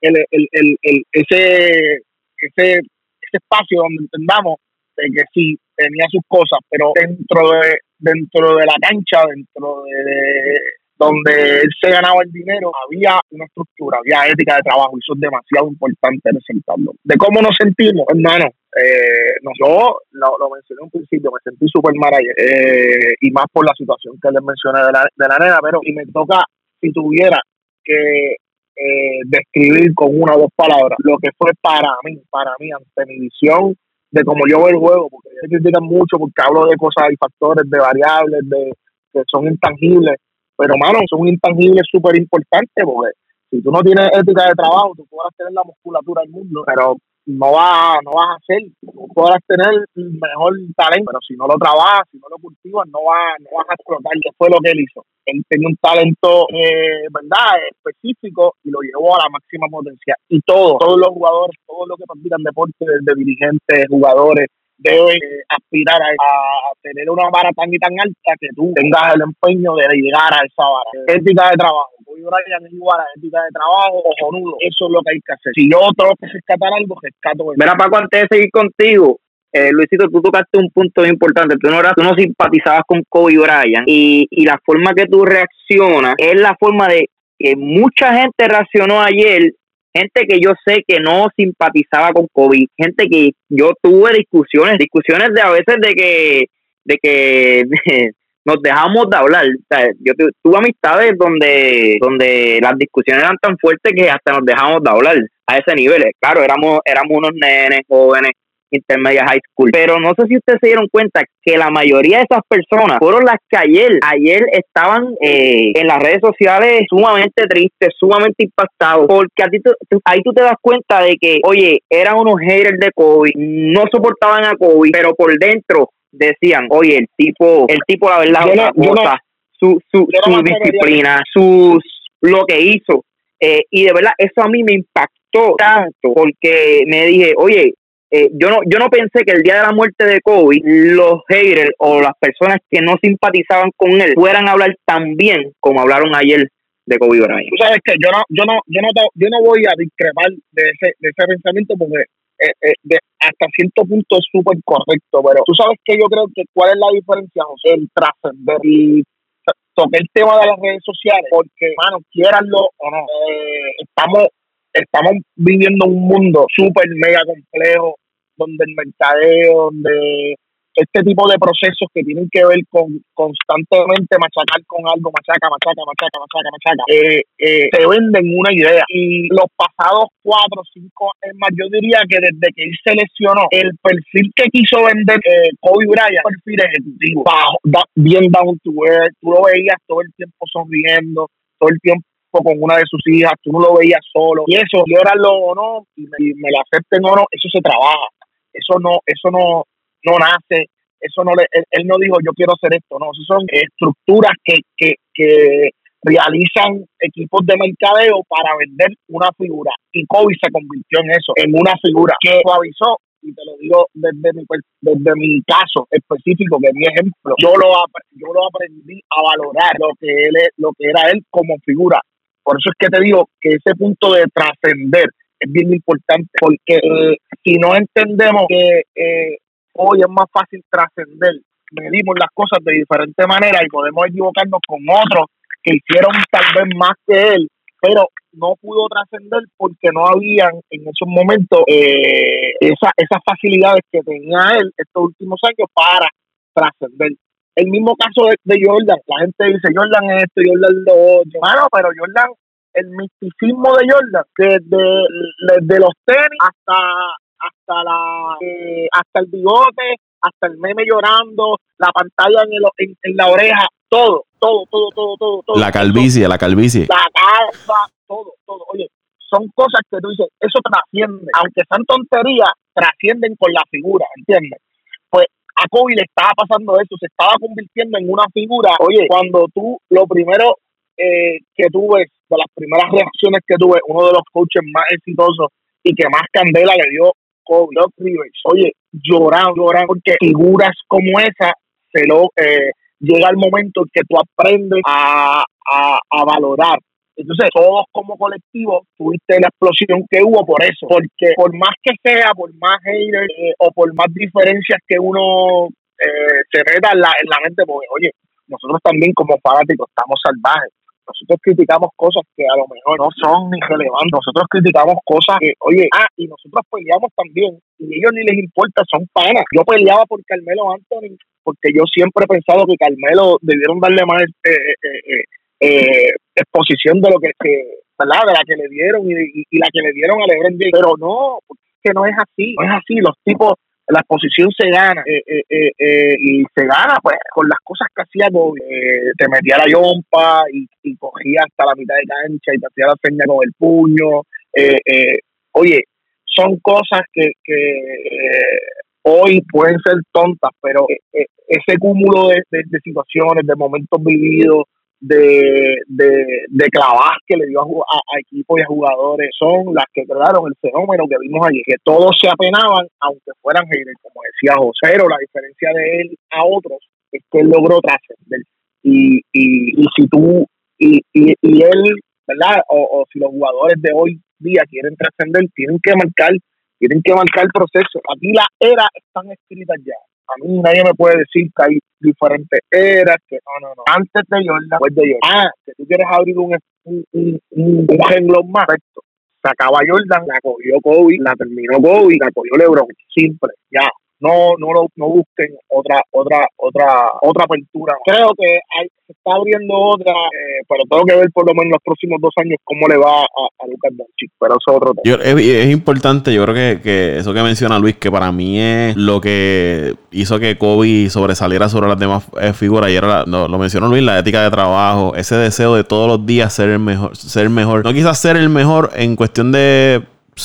el, el, el, el ese, ese, ese espacio donde entendamos de que sí tenía sus cosas, pero dentro de dentro de la cancha, dentro de, donde él se ganaba el dinero, había una estructura, había ética de trabajo, y eso es demasiado importante resaltarlo. De cómo nos sentimos, hermano, eh, no, yo lo, mencioné en un principio, me sentí súper mal ayer, eh, y más por la situación que les mencioné de la, de la nena, pero y me toca, si tuviera que eh, describir con una o dos palabras lo que fue para mí, para mí, ante mi visión de cómo yo veo el juego, porque se critican mucho porque hablo de cosas y factores, de variables, de que son intangibles, pero mano, son intangibles súper importantes porque si tú no tienes ética de trabajo, tú podrás tener la musculatura del mundo, pero no vas, no vas a hacer, no podrás tener el mejor talento, pero si no lo trabajas, si no lo cultivas, no, vas, no vas a explotar, que fue lo que él hizo. Él tenía un talento, eh, ¿verdad?, específico y lo llevó a la máxima potencia. Y todos, todos los jugadores, todos los que practican deporte, desde dirigentes, jugadores, deben eh, aspirar a, tener una vara tan y tan alta que tú tengas el empeño de llegar a esa vara. Ética de trabajo. Voy a igual a ética de trabajo, nudo. Eso es lo que hay que hacer. Si yo tengo que rescatar algo, rescato. Mira, Paco, antes de seguir contigo, eh, Luisito, tú tocaste un punto importante. Tú no, eras, tú no simpatizabas con Kobe Bryant y, y la forma que tú reaccionas es la forma de que mucha gente reaccionó ayer gente que yo sé que no simpatizaba con COVID, gente que yo tuve discusiones, discusiones de a veces de que, de que nos dejamos de hablar. yo tuve amistades donde, donde las discusiones eran tan fuertes que hasta nos dejamos de hablar a ese nivel. Claro, éramos, éramos unos nenes jóvenes intermedia high school. Pero no sé si ustedes se dieron cuenta que la mayoría de esas personas fueron las que ayer, ayer estaban eh, en las redes sociales sumamente tristes, sumamente impactados, porque a ti ahí tú te das cuenta de que, oye, eran unos haters de COVID, no soportaban a COVID, pero por dentro decían, oye, el tipo, el tipo la verdad, su, su, su disciplina, sus, lo que hizo. Eh, y de verdad, eso a mí me impactó tanto, porque me dije, oye, eh, yo no yo no pensé que el día de la muerte de Kobe los haters o las personas que no simpatizaban con él fueran a hablar tan bien como hablaron ayer de Kobe Bryant. Tú sabes que yo no yo no yo no yo no voy a discrepar de ese de ese pensamiento porque eh, eh, de, hasta cierto punto es súper correcto, pero tú sabes que yo creo que cuál es la diferencia, José, el trascender y toqué el tema de las redes sociales porque, mano, quieranlo o no, estamos estamos viviendo un mundo súper mega complejo donde el mercadeo, donde este tipo de procesos que tienen que ver con constantemente machacar con algo, machaca, machaca, machaca, machaca, machaca, eh, eh, te venden una idea. Y los pasados cuatro cinco es más, yo diría que desde que él se lesionó, el perfil que quiso vender eh, Kobe Bryant, perfil ejecutivo, bajo, bien down to earth, tú lo veías todo el tiempo sonriendo, todo el tiempo con una de sus hijas, tú no lo veías solo. Y eso, lo o no, y me, me lo acepten o no, eso se trabaja eso no, eso no, no nace, eso no le, él, no dijo yo quiero hacer esto, no, eso son estructuras que, que, que realizan equipos de mercadeo para vender una figura y Kobe se convirtió en eso, en una figura que suavizó y te lo digo desde mi, desde mi caso específico, que es mi ejemplo, yo lo, yo lo aprendí a valorar lo que él lo que era él como figura. Por eso es que te digo que ese punto de trascender es bien importante porque eh, si no entendemos que eh, hoy es más fácil trascender, medimos las cosas de diferente manera y podemos equivocarnos con otros que hicieron tal vez más que él, pero no pudo trascender porque no habían en esos momentos eh, esa, esas facilidades que tenía él estos últimos años para trascender. El mismo caso de, Jordan, la gente dice Jordan es esto, Jordan lo otro. Bueno, pero Jordan el misticismo de Jordan, desde, desde los tenis hasta hasta la eh, hasta el bigote, hasta el meme llorando, la pantalla en, el, en, la oreja, todo, todo, todo, todo, todo, todo. La calvicie, la calvicie. La calva, todo, todo. Oye, son cosas que tú dices, eso trasciende, aunque sean tonterías, trascienden con la figura, ¿entiendes? Pues a Kobe le estaba pasando eso, se estaba convirtiendo en una figura. Oye, cuando tú lo primero eh, que tuve, de las primeras reacciones que tuve, uno de los coaches más exitosos y que más candela le dio Kobe Rivers. Oye, llorando, llorando, porque figuras como esa se lo eh, llega el momento en que tú aprendes a, a, valorar Entonces, todos como colectivo tuviste la explosión que hubo por eso, porque por más que sea, por más haters eh, o por más diferencias que uno eh, se meta en la, en la mente, porque, oye, nosotros también como fanáticos estamos salvajes. Nosotros criticamos cosas que a lo mejor no son ni relevantes. Nosotros criticamos cosas que, oye, ah, y nosotros peleamos también. Y a ellos ni les importa, son panas. Yo peleaba por Carmelo Anthony porque yo siempre he pensado que Carmelo debieron darle más eh, eh, eh, exposición de lo que, ¿verdad? De la que le dieron y, la que le dieron a LeBron James. Pero no, que no es así. No es así. Los tipos la exposición se gana. Eh, eh, eh, y se gana pues con las cosas que hacía te metía la yompa y, cogía hasta la mitad de cancha y te hacía la seña con el puño. Oye son cosas que, hoy pueden ser tontas pero ese cúmulo de, de situaciones de momentos vividos de, de, de clavas que le dio a, a, equipos y a jugadores son las que crearon el fenómeno que vimos allí, que todos se apenaban, aunque fueran haters, como decía José, pero la diferencia de él a otros es que él logró trascender. Y, y, y si tú, y, y, y él, ¿verdad? O, o si los jugadores de hoy día quieren trascender, tienen que marcar, tienen que marcar el proceso. Aquí las eras están escritas ya a mí nadie me puede decir que hay diferentes eras, que no, no, no. Antes de Jordan, después de Jordan. Ah, que tú quieres abrir un, un, un, un, un más. Perfecto. Sacaba Jordan, la cogió Kobe, la terminó Kobe, la cogió LeBron. Simple, ya no no lo, no busquen otra otra otra otra apertura creo que hay, está abriendo otra eh, pero tengo que ver por lo menos los próximos dos años cómo le va a, a Lucas Doncic pero eso es otro tema. Es, importante yo creo que, que, eso que menciona Luis que para mí es lo que hizo que Kobe sobresaliera sobre las demás eh, figuras y era lo, lo, mencionó Luis la ética de trabajo ese deseo de todos los días ser el mejor ser mejor no quizás ser el mejor en cuestión de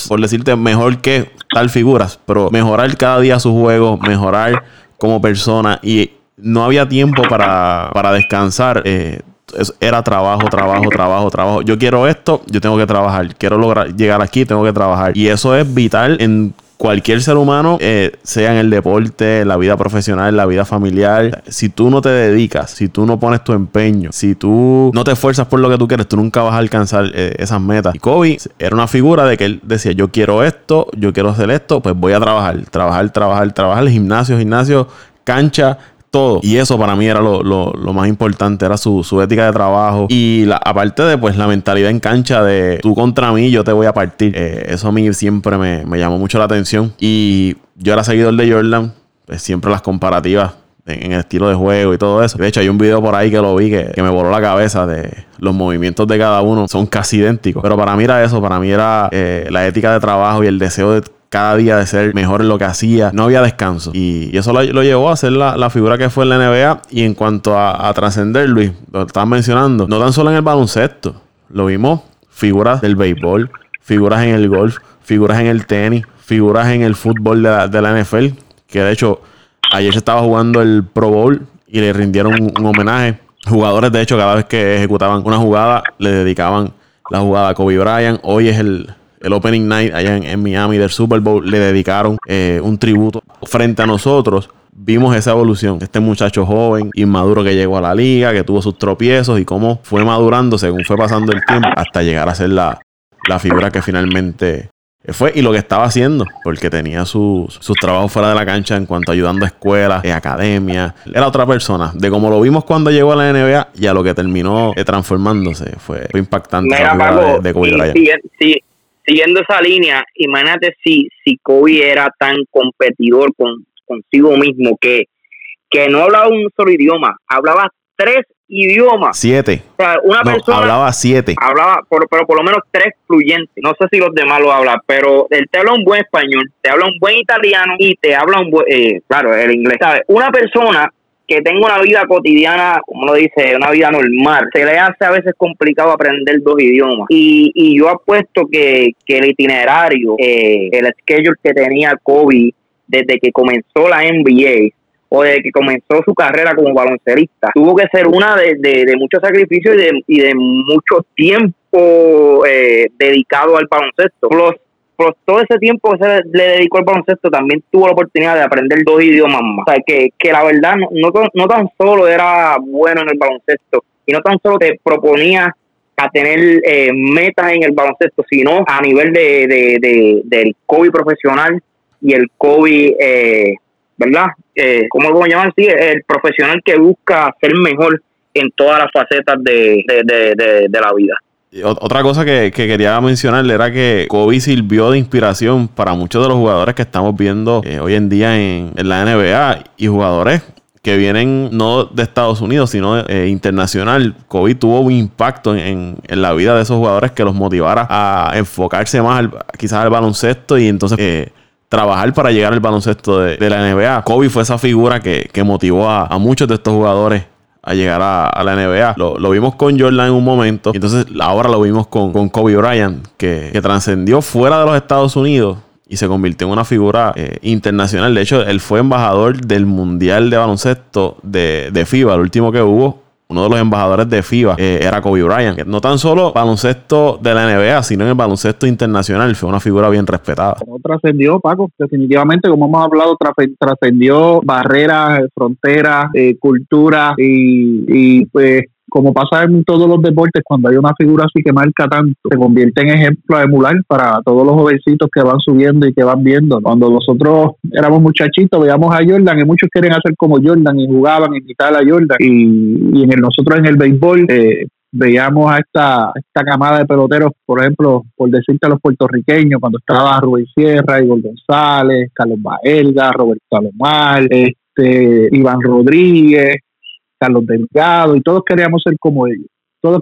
por decirte, mejor que tal figuras, pero mejorar cada día su juego, mejorar como persona y no había tiempo para, para descansar. Eh, era trabajo, trabajo, trabajo, trabajo. Yo quiero esto, yo tengo que trabajar. Quiero lograr llegar aquí, tengo que trabajar. Y eso es vital en cualquier ser humano, eh, sea en el deporte, en la vida profesional, en la vida familiar, si tú no te dedicas, si tú no pones tu empeño, si tú no te esfuerzas por lo que tú quieres, tú nunca vas a alcanzar eh, esas metas. Y Kobe era una figura de que él decía, yo quiero esto, yo quiero hacer esto, pues voy a trabajar, trabajar, trabajar, trabajar, gimnasio, gimnasio, cancha, todo. Y eso para mí era lo, más importante, era su, ética de trabajo. Y la, aparte de pues la mentalidad en cancha de tú contra mí, yo te voy a partir. Eh, eso a mí siempre me, llamó mucho la atención. Y yo era seguidor de Jordan, pues siempre las comparativas en, el estilo de juego y todo eso. De hecho, hay un video por ahí que lo vi que, me voló la cabeza de los movimientos de cada uno. Son casi idénticos. Pero para mí era eso, para mí era eh, la ética de trabajo y el deseo de cada día de ser mejor en lo que hacía. No había descanso. Y, eso lo, llevó a ser la, figura que fue en la NBA. Y en cuanto a, trascender, Luis, lo estaban mencionando, no tan solo en el baloncesto. Lo vimos, figuras del béisbol, figuras en el golf, figuras en el tenis, figuras en el fútbol de la, la NFL. Que de hecho, ayer se estaba jugando el Pro Bowl y le rindieron un, homenaje. Jugadores, de hecho, cada vez que ejecutaban una jugada, le dedicaban la jugada a Kobe Bryant. Hoy es el, el Opening Night allá en, Miami del Super Bowl, le dedicaron eh, un tributo frente a nosotros. Vimos esa evolución, este muchacho joven, inmaduro que llegó a la liga, que tuvo sus tropiezos y cómo fue madurando según fue pasando el tiempo hasta llegar a ser la, la figura que finalmente fue y lo que estaba haciendo, porque tenía sus trabajos fuera de la cancha en cuanto a ayudando a escuelas, y academias. Era otra persona. De como lo vimos cuando llegó a la NBA y a lo que terminó transformándose. Fue, impactante la de, Kobe Bryant siguiendo esa línea, imagínate si, si Kobe era tan competidor con, consigo mismo que, que no hablaba un solo idioma, hablaba tres idiomas. Siete. O sea, una persona. Hablaba siete. Hablaba, por, pero por lo menos tres fluyentes. No sé si los demás lo hablan, pero él te habla un buen español, te habla un buen italiano y te habla un buen. Eh, claro, el inglés. ¿sabes? Una persona que tenga una vida cotidiana, como lo dice, una vida normal, se le hace a veces complicado aprender dos idiomas. Y, y yo apuesto que, que el itinerario, eh, el schedule que tenía Kobe desde que comenzó la NBA, o desde que comenzó su carrera como baloncerista, tuvo que ser una de, de, de mucho sacrificio y de, y de mucho tiempo eh, dedicado al baloncesto. Los por todo ese tiempo que se le dedicó al baloncesto, también tuvo la oportunidad de aprender dos idiomas más. O sea, que, que la verdad no, no, tan solo era bueno en el baloncesto, y no tan solo te proponía a tener eh, metas en el baloncesto, sino a nivel de, de, de del COVID profesional y el COVID, eh, ¿verdad? Eh, ¿Cómo lo a llamar? Sí, el profesional que busca ser mejor en todas las facetas de, de, de la vida. Otra cosa que, quería mencionar era que Kobe sirvió de inspiración para muchos de los jugadores que estamos viendo eh, hoy en día en, la NBA y jugadores que vienen no de Estados Unidos, sino eh, internacional. Kobe tuvo un impacto en, la vida de esos jugadores que los motivara a enfocarse más quizás al baloncesto y entonces eh, trabajar para llegar al baloncesto de, la NBA. Kobe fue esa figura que, motivó a, a muchos de estos jugadores a llegar a, la NBA. Lo, vimos con Jordan en un momento, y entonces ahora lo vimos con, Kobe Bryant, que, trascendió fuera de los Estados Unidos y se convirtió en una figura eh, internacional. De hecho, él fue embajador del Mundial de Baloncesto de, de FIBA, el último que hubo uno de los embajadores de FIBA eh, era Kobe Bryant. No tan solo baloncesto de la NBA, sino en el baloncesto internacional. Fue una figura bien respetada. No trascendió, Paco. Definitivamente, como hemos hablado, trascendió barreras, fronteras, eh, culturas y, y pues como pasa en todos los deportes, cuando hay una figura así que marca tanto, se convierte en ejemplo a emular para todos los jovencitos que van subiendo y que van viendo. Cuando nosotros éramos muchachitos, veíamos a Jordan y muchos quieren hacer como Jordan y jugaban y quitar a Jordan. Y, en el, nosotros en el béisbol eh, veíamos a esta, esta camada de peloteros, por ejemplo, por decirte a los puertorriqueños, cuando estaba Rubén Sierra, Igor González, Carlos Baelga, Roberto Salomar, este, Iván Rodríguez, Carlos Delgado, y todos queríamos ser como ellos. Todos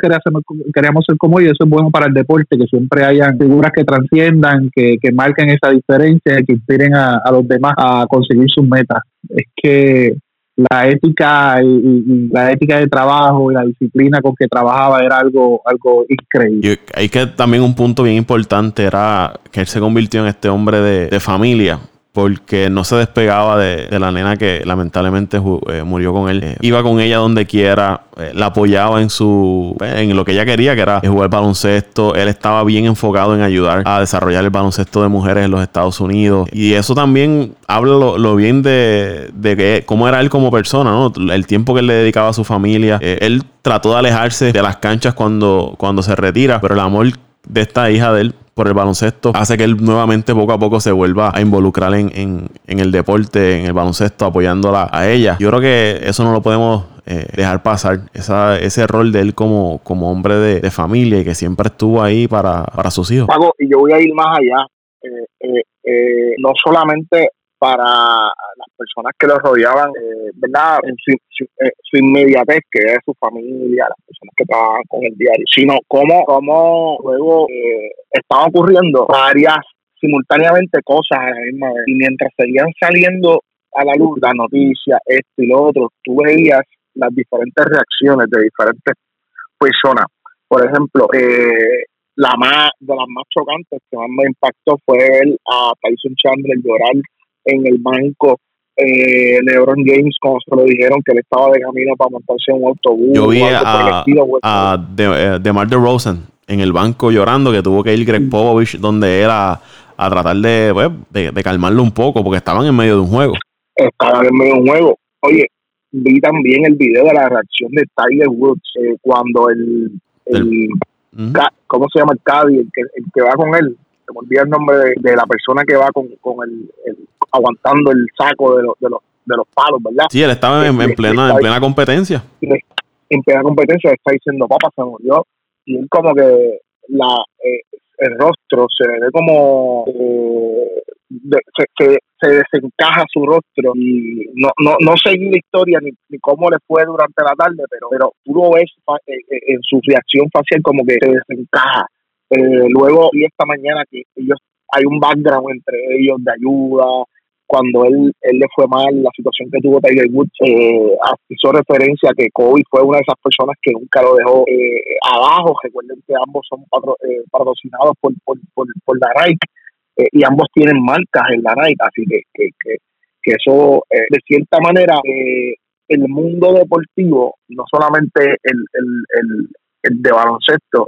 queríamos ser, como ellos. Eso es bueno para el deporte, que siempre hayan figuras que trasciendan, que, que marquen esa diferencia, que inspiren a, los demás a conseguir sus metas. Es que la ética y, la ética de trabajo y la disciplina con que trabajaba era algo algo increíble. Hay que también un punto bien importante era que él se convirtió en este hombre de familia porque no se despegaba de, la nena que lamentablemente eh, murió con él. Eh, iba con ella donde quiera, eh, la apoyaba en su en lo que ella quería, que era jugar baloncesto. Él estaba bien enfocado en ayudar a desarrollar el baloncesto de mujeres en los Estados Unidos. Y eso también habla lo, bien de, que, cómo era él como persona, ¿no? El tiempo que él le dedicaba a su familia. él trató de alejarse de las canchas cuando, cuando se retira, pero el amor de esta hija de él por el baloncesto hace que él nuevamente poco a poco se vuelva a involucrar en, en, el deporte, en el baloncesto, apoyándola a ella. Yo creo que eso no lo podemos eh, dejar pasar, esa, ese rol de él como, como hombre de, familia y que siempre estuvo ahí para, para sus hijos. Pago, y yo voy a ir más allá. Eh, eh, no solamente para las personas que lo rodeaban, eh, ¿verdad? En su, eh, su, inmediatez, que es su familia, las personas que trabajan con el diario, sino cómo, cómo luego eh, estaban ocurriendo varias simultáneamente cosas a la misma vez. Y mientras seguían saliendo a la luz las noticias, esto y lo otro, tú veías las diferentes reacciones de diferentes personas. Por ejemplo, eh, la más de las más chocantes que más me impactó fue ver a Tyson Chandler llorar en el banco eh, LeBron James, como se lo dijeron, que él estaba de camino para montarse en un autobús. Yo vi a, a de, eh, DeMar DeRozan en el banco llorando, que tuvo que ir Greg Popovich donde era a tratar de, pues, de, calmarlo un poco, porque estaban en medio de un juego. Estaban en medio de un juego. Oye, vi también el video de la reacción de Tiger Woods eh, cuando el, el, ¿cómo se llama el Caddy? El que, el que va con él, se me olvida el nombre de, la persona que va con, con el, aguantando el saco de, los de, los, de los palos, ¿verdad? Sí, él estaba en, plena, en plena competencia. En plena competencia está diciendo, papá, se murió. Y él como que la eh, el rostro se ve como eh, se, se, desencaja su rostro y no, no, no seguí la historia ni, ni, cómo le fue durante la tarde, pero, pero tú lo ves eh, en su reacción facial como que se desencaja eh, luego vi esta mañana que ellos hay un background entre ellos de ayuda. Cuando él, él le fue mal, la situación que tuvo Tiger Woods, eh, hizo referencia a que Kobe fue una de esas personas que nunca lo dejó eh, abajo. Recuerden que ambos son eh, patrocinados por, por, por, la Nike y ambos tienen marcas en la Nike, así que, que, que, eso, de cierta manera, el mundo deportivo, no solamente el, el, el de baloncesto,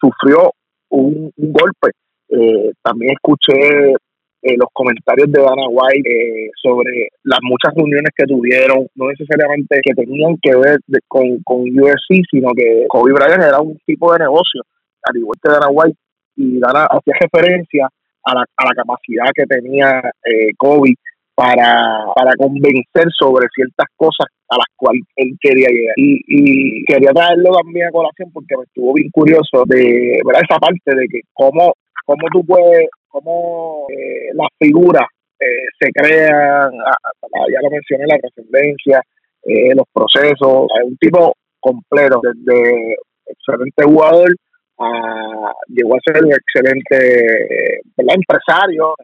sufrió un, golpe. Eh, también escuché eh, los comentarios de Dana White eh, sobre las muchas reuniones que tuvieron, no necesariamente que tenían que ver con, con USC, sino que Kobe Bryant era un tipo de negocio, al igual que Dana White, y Dana hacía referencia a la, a la capacidad que tenía eh, Kobe para, para convencer sobre ciertas cosas a las cuales él quería llegar. Y, y quería traerlo también a colación porque me estuvo bien curioso de ver esa parte de que cómo, cómo tú puedes cómo eh, las figuras eh, se crean, ya lo mencioné, la trascendencia, eh, los procesos, un tipo completo, desde excelente jugador a, llegó a ser un excelente empresario,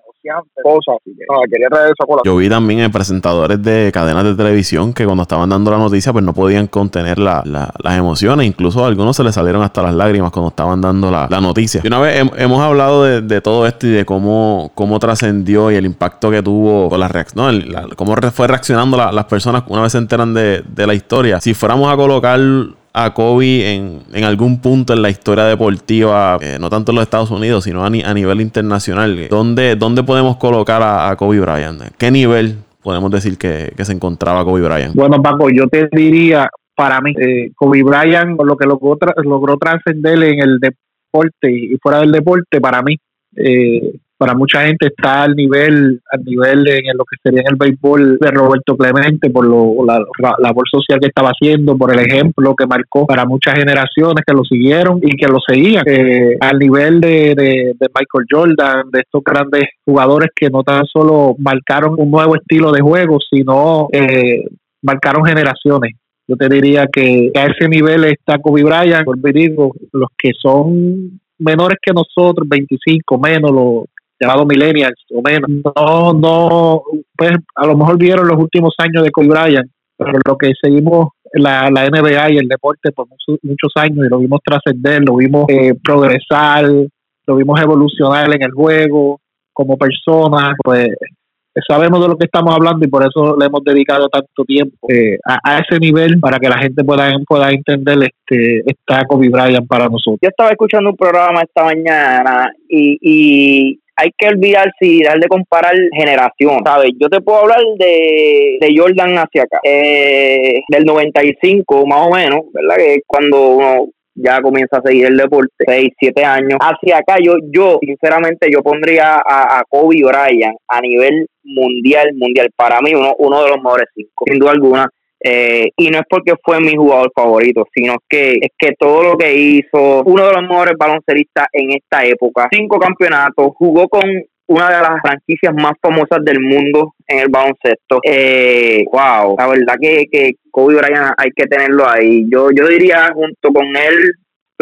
cosas. quería traer Yo vi también en presentadores de cadenas de televisión que cuando estaban dando la noticia, pues no podían contener la, las emociones. Incluso a algunos se les salieron hasta las lágrimas cuando estaban dando la, noticia. Y una vez hemos hablado de, todo esto y de cómo, cómo trascendió y el impacto que tuvo con la reacción, cómo fue reaccionando las personas una vez se enteran de, de la historia. Si fuéramos a colocar a Kobe en, en algún punto en la historia deportiva, eh, no tanto en los Estados Unidos, sino a, a nivel internacional? ¿Dónde, ¿Dónde, podemos colocar a, Kobe Bryant? ¿Qué nivel podemos decir que, se encontraba Kobe Bryant? Bueno, Paco, yo te diría, para mí, eh, Kobe Bryant, lo que logró, logró trascender en el deporte y fuera del deporte, para mí, eh, para mucha gente está al nivel al nivel en lo que sería en el béisbol de Roberto Clemente por lo, la labor social que estaba haciendo por el ejemplo que marcó para muchas generaciones que lo siguieron y que lo seguían eh, al nivel de, de, Michael Jordan de estos grandes jugadores que no tan solo marcaron un nuevo estilo de juego sino eh, marcaron generaciones. Yo te diría que a ese nivel está Kobe Bryant, por digo, los que son menores que nosotros, 25 menos, los llamado millennials o menos, no, no, pues a lo mejor vieron los últimos años de Kobe Bryant, pero lo que seguimos la, la NBA y el deporte por muchos, años y lo vimos trascender, lo vimos eh, progresar, lo vimos evolucionar en el juego como persona, pues sabemos de lo que estamos hablando y por eso le hemos dedicado tanto tiempo eh, a, ese nivel para que la gente pueda, pueda entender este está Kobe Bryant para nosotros. Yo estaba escuchando un programa esta mañana y, y hay que olvidarse y dejar de comparar generación, ¿sabes? Yo te puedo hablar de, de Jordan hacia acá, eh, del 95 más o menos, ¿verdad? Que es cuando uno ya comienza a seguir el deporte, 6, 7 años. Hacia acá yo, yo sinceramente, yo pondría a, a Kobe Bryant a nivel mundial, mundial. Para mí, uno, uno de los mejores cinco, sin duda alguna. Eh, y no es porque fue mi jugador favorito, sino que es que todo lo que hizo, uno de los mejores baloncelistas en esta época, cinco campeonatos, jugó con una de las franquicias más famosas del mundo en el baloncesto. Eh, wow, la verdad que, que Kobe Bryant hay que tenerlo ahí. Yo, yo diría junto con él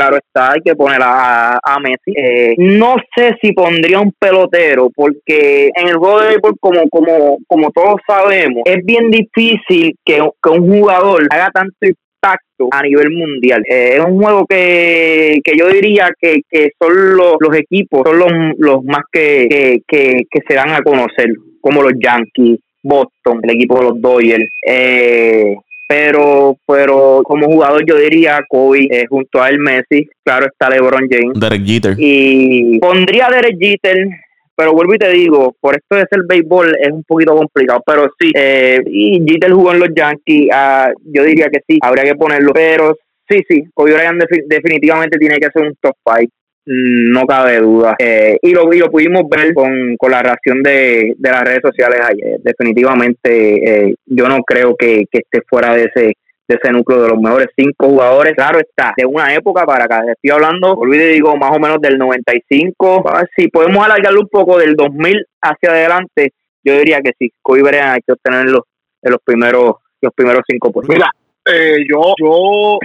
claro está, hay que poner a, a Messi. Eh, no sé si pondría un pelotero, porque en el juego de béisbol, como, como, como todos sabemos, es bien difícil que, un jugador haga tanto impacto a nivel mundial. Eh, es un juego que, que yo diría que, que son los, los equipos, son los, los más que, que, que se dan a conocer, como los Yankees, Boston, el equipo de los Dodgers. Eh, pero pero como jugador yo diría Kobe eh, junto a él Messi, claro está LeBron James. Derek Jeter. Y pondría Derek Jeter, pero vuelvo y te digo, por esto de ser béisbol es un poquito complicado, pero sí, eh, y Jeter jugó en los Yankees, ah, yo diría que sí, habría que ponerlo, pero sí, sí, Kobe Bryant definitivamente tiene que ser un top five no cabe duda. Eh, y, lo, y lo pudimos ver con, con la reacción de, de las redes sociales ayer. Definitivamente eh, yo no creo que, que esté fuera de ese de ese núcleo de los mejores cinco jugadores. Claro está, de una época para acá. Estoy hablando, olvide, digo, más o menos del 95. Si podemos alargarlo un poco del 2000 hacia adelante, yo diría que sí, Kobe Bryant hay que obtenerlo en los primeros los primeros cinco por Mira, eh, yo, yo a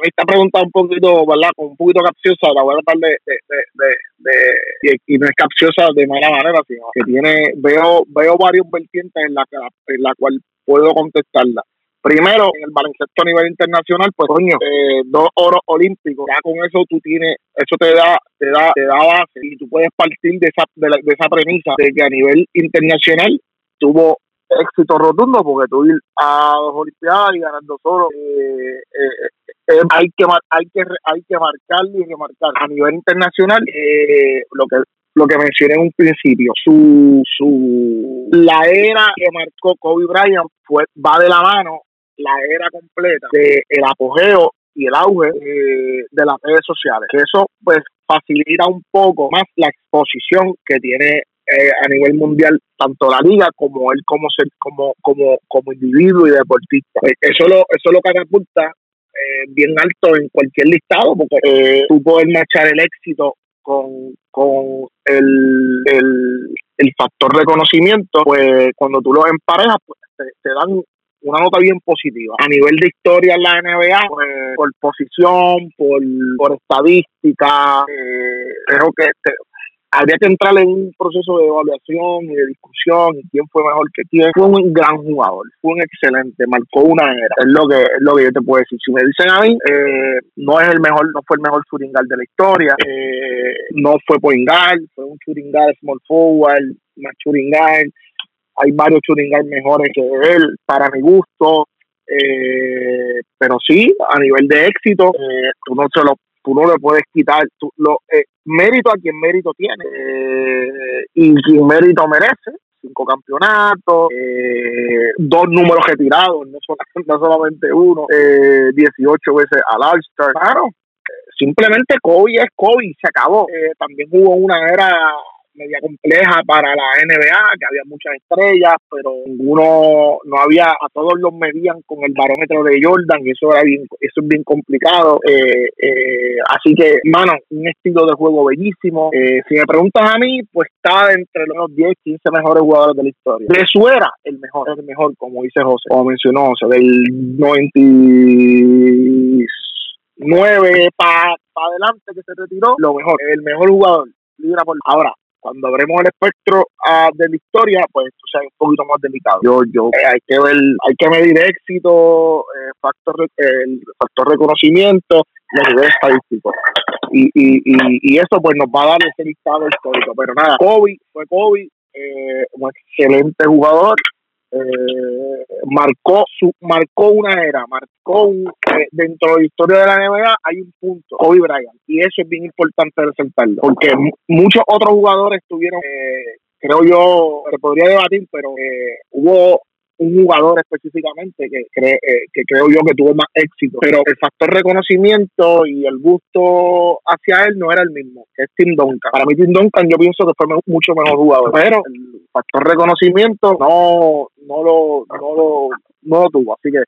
mí esta pregunta un poquito, ¿verdad? Con un poquito capciosa, la voy a tratar de, de, de, y, no es capciosa de mala manera, sino que tiene, veo, veo varios vertientes en la, en la cual puedo contestarla. Primero, en el baloncesto a nivel internacional, pues coño, eh, dos oros olímpicos, ya con eso tú tienes, eso te da, te da, te da base y tú puedes partir de esa, de, de esa premisa de que a nivel internacional tuvo éxito rotundo porque tú ir a dos olimpiadas y ganar dos oros eh, eh, eh, hay que hay que hay que marcar y remarcar. A nivel internacional lo que lo que mencioné en un principio, su, su la era que marcó Kobe Bryant fue va de la mano la era completa de el apogeo y el auge eh, de las redes sociales, que eso pues facilita un poco más la exposición que tiene eh, a nivel mundial tanto la liga como él como ser como como como individuo y deportista pues, eso lo eso lo catapulta eh, bien alto en cualquier listado porque eh, tú puedes marchar el éxito con, con el, el, factor de conocimiento pues cuando tú lo emparejas pues te, dan una nota bien positiva. A nivel de historia en la NBA, pues, por posición, por, por estadística, creo que te, habría que entrar en un proceso de evaluación y de discusión y quién fue mejor que quién. Fue un gran jugador, fue un excelente, marcó una era. Es lo que es lo que yo te puedo decir. Si me dicen a mí, eh, no es el mejor, no fue el mejor churingal de la historia, eh, no fue Poingal, fue un churingal small forward, más churingal. Hay varios churingal mejores que él, para mi gusto. Eh, pero sí, a nivel de éxito, tú no se lo tú no le puedes quitar lo, eh, mérito a quien mérito tiene eh, y quien mérito merece cinco campeonatos, eh, dos números retirados, no, no solamente uno, 18 veces al All-Star. Claro, simplemente Kobe es Kobe, se acabó. también hubo una era media compleja para la NBA, que había muchas estrellas, pero ninguno, no había, a todos los medían con el barómetro de Jordan y eso era bien, eso es bien complicado. Eh, eh, así que, mano, un estilo de juego bellísimo. Eh, si me preguntas a mí, pues está entre los 10, 15 mejores jugadores de la historia. De su era, el mejor, el mejor, como dice José, como mencionó José, del 99 para adelante que se retiró, lo mejor, el mejor jugador. Libra por ahora cuando veremos el espectro ah, de la historia, pues o sea, un poquito más delicado. Yo, yo, eh, hay que ver, hay que medir éxito, eh, factor, el factor reconocimiento y el nivel estadístico. Y, y, y, y, eso pues nos va a dar ese listado histórico. Pero nada, Kobe fue Kobe, eh, un excelente jugador, eh, marcó su marcó una era, marcó un, eh, dentro de la historia de la NBA hay un punto, Kobe Bryant, y eso es bien importante resaltarlo, porque muchos otros jugadores tuvieron, eh, creo yo, se podría debatir, pero eh, hubo un jugador específicamente que, eh, que creo yo que tuvo más éxito, pero el factor reconocimiento y el gusto hacia él no era el mismo, que es Tim Duncan. Para mí Tim Duncan yo pienso que fue mucho mejor jugador, pero el factor reconocimiento no, no, lo, no, lo, no lo tuvo, así que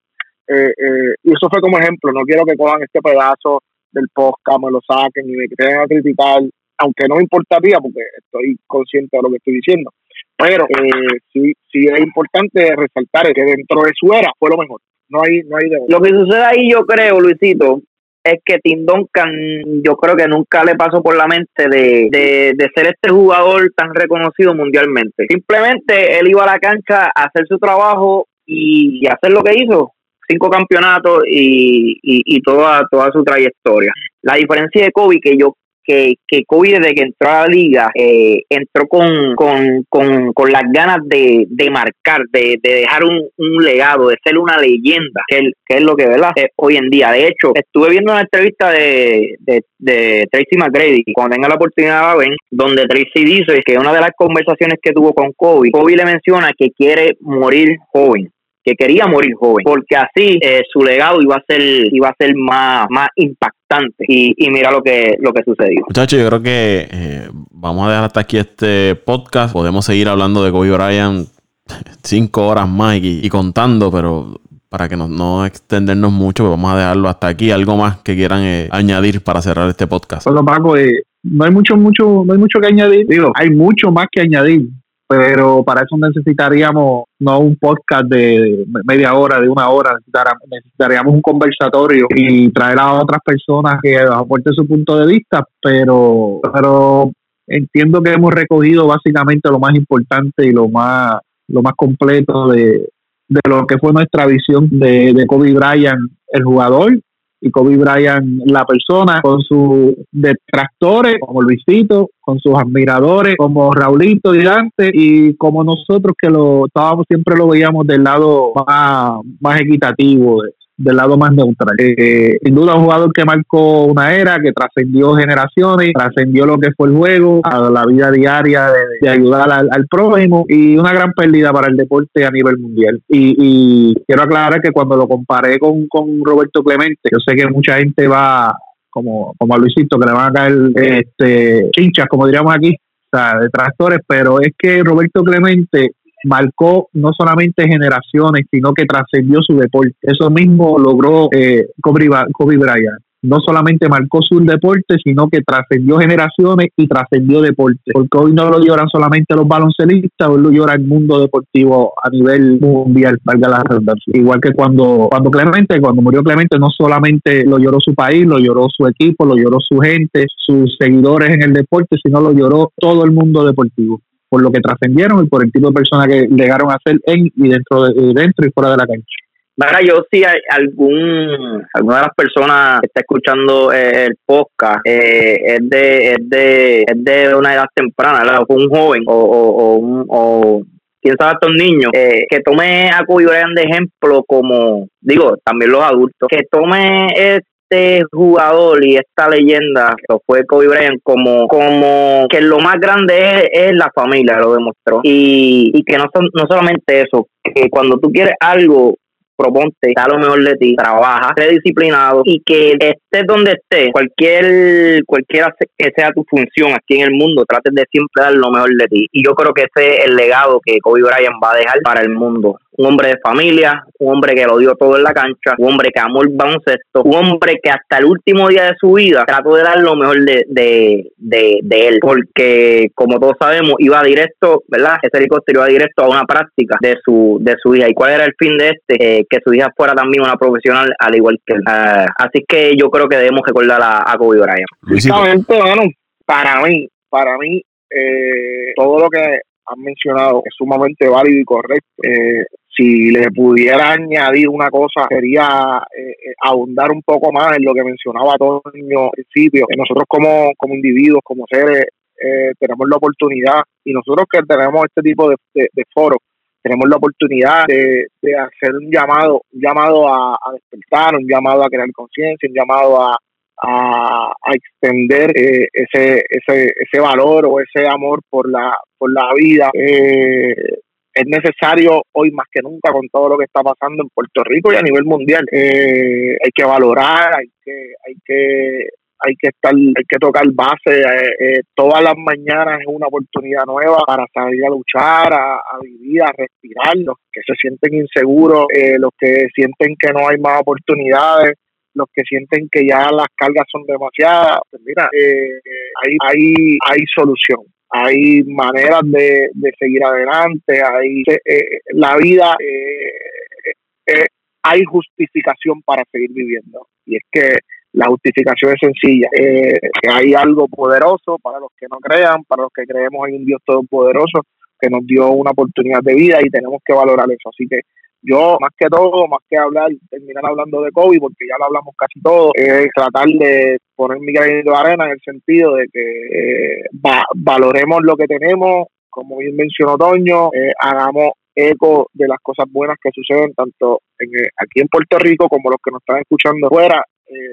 eh, eh, y eso fue como ejemplo, no quiero que cojan este pedazo del podcast, me lo saquen y me queden a criticar, aunque no me importaría porque estoy consciente de lo que estoy diciendo pero eh, sí, sí es importante resaltar que dentro de su era fue lo mejor. No hay, no hay de Lo que sucede ahí, yo creo, Luisito, es que Tim Duncan, yo creo que nunca le pasó por la mente de, de, ser este jugador tan reconocido mundialmente. Simplemente él iba a la cancha a hacer su trabajo y, hacer lo que hizo. Cinco campeonatos y, y, y, toda, toda su trayectoria. La diferencia de Kobe, que yo que, que Kobe desde que entró a la liga eh, entró con, con, con, con, las ganas de, de marcar, de, de dejar un, un, legado, de ser una leyenda, que, que es lo que ¿verdad? hoy en día. De hecho, estuve viendo una entrevista de, de, de Tracy McGrady, cuando tenga la oportunidad la ven, donde Tracy dice que una de las conversaciones que tuvo con Kobe, Kobe le menciona que quiere morir joven que quería morir joven, porque así eh, su legado iba a ser iba a ser más, más impactante. Y, mira lo que lo que sucedió. Muchachos, yo creo que eh, vamos a dejar hasta aquí este podcast. Podemos seguir hablando de Kobe Bryant cinco horas más y, contando, pero para que no, no, extendernos mucho, pues vamos a dejarlo hasta aquí. Algo más que quieran eh, añadir para cerrar este podcast. Bueno, Paco, no hay mucho, mucho, no hay mucho que añadir. Digo, hay mucho más que añadir pero para eso necesitaríamos no un podcast de media hora, de una hora, necesitaríamos un conversatorio y traer a otras personas que aporten su punto de vista, pero, pero entiendo que hemos recogido básicamente lo más importante y lo más, lo más completo de, de lo que fue nuestra visión de, de Kobe Bryant, el jugador, y Kobe Bryant la persona, con sus detractores como Luisito, con sus admiradores como Raulito y Dante y como nosotros que lo estábamos siempre lo veíamos del lado más, más equitativo del lado más neutral. Eh, sin duda un jugador que marcó una era, que trascendió generaciones, trascendió lo que fue el juego, a la vida diaria de, ayudar al, prójimo y una gran pérdida para el deporte a nivel mundial. Y, quiero aclarar que cuando lo comparé con, con Roberto Clemente, yo sé que mucha gente va como, como a Luisito, que le van a caer este, chinchas, como diríamos aquí, o sea, detractores, pero es que Roberto Clemente marcó no solamente generaciones, sino que trascendió su deporte. Eso mismo logró eh, Kobe, Kobe Bryant no solamente marcó su deporte, sino que trascendió generaciones y trascendió deporte. Porque hoy no lo lloran solamente los baloncelistas, hoy lo llora el mundo deportivo a nivel mundial, valga la redundancia. Igual que cuando, cuando Clemente, cuando murió Clemente, no solamente lo lloró su país, lo lloró su equipo, lo lloró su gente, sus seguidores en el deporte, sino lo lloró todo el mundo deportivo por lo que trascendieron y por el tipo de persona que llegaron a ser en y dentro, de, dentro y fuera de la cancha. Mira, yo si hay algún, alguna de las personas que está escuchando eh, el podcast eh, es, de, es, de, es de una edad temprana, o un joven o, o, o, o quién sabe estos niños, eh, que tome a Kobe Bryant de ejemplo como, digo, también los adultos, que tome este jugador y esta leyenda que fue Kobe Bryant como como que lo más grande es, la familia lo demostró y, y que no son, no solamente eso que cuando tú quieres algo proponte, da lo mejor de ti, trabaja, sé disciplinado y que estés donde estés, cualquier, cualquiera que sea tu función aquí en el mundo, trates de siempre dar lo mejor de ti. Y yo creo que ese es el legado que Kobe Bryant va a dejar para el mundo un hombre de familia, un hombre que lo dio todo en la cancha, un hombre que amó el baloncesto, un hombre que hasta el último día de su vida trató de dar lo mejor de, de, de, él, porque como todos sabemos, iba directo, ¿verdad? Ese helicóptero iba directo a una práctica de su, de su hija. ¿Y cuál era el fin de este? Eh, que su hija fuera también una profesional al igual que él. Ah, así que yo creo que debemos recordar a, a Kobe Bryant. bueno, para mí, para mí, eh, todo lo que han mencionado es sumamente válido y correcto. Eh, si le pudiera añadir una cosa sería eh, eh, abundar un poco más en lo que mencionaba Antonio al principio. Nosotros como, como individuos, como seres, eh, tenemos la oportunidad y nosotros que tenemos este tipo de, de, foros, tenemos la oportunidad de, hacer un llamado, un llamado a, despertar, un llamado a crear conciencia, un llamado a, a, extender ese, ese, ese valor o ese amor por la, por la vida. Eh, es necesario hoy más que nunca con todo lo que está pasando en Puerto Rico y a nivel mundial. Eh, hay que valorar, hay que, hay que, hay que estar, hay que tocar base. Eh, eh, todas las mañanas es una oportunidad nueva para salir a luchar, a, vivir, a respirar. Los que se sienten inseguros, los que sienten que no hay más oportunidades, los que sienten que ya las cargas son demasiadas. Pues mira, hay, hay, hay solución hay maneras de, de seguir adelante, hay eh, eh, la vida, eh, hay justificación para seguir viviendo. Y es que la justificación es sencilla, hay algo poderoso para los que no crean, para los que creemos en un Dios todopoderoso que nos dio una oportunidad de vida y tenemos que valorar eso. Así que yo, más que todo, más que hablar, terminar hablando de COVID, porque ya lo hablamos casi todo, es tratar de poner mi granito de arena en el sentido de que eh, valoremos lo que tenemos, como bien mencionó Toño, eh, hagamos eco de las cosas buenas que suceden tanto en, eh, aquí en Puerto Rico como los que nos están escuchando fuera,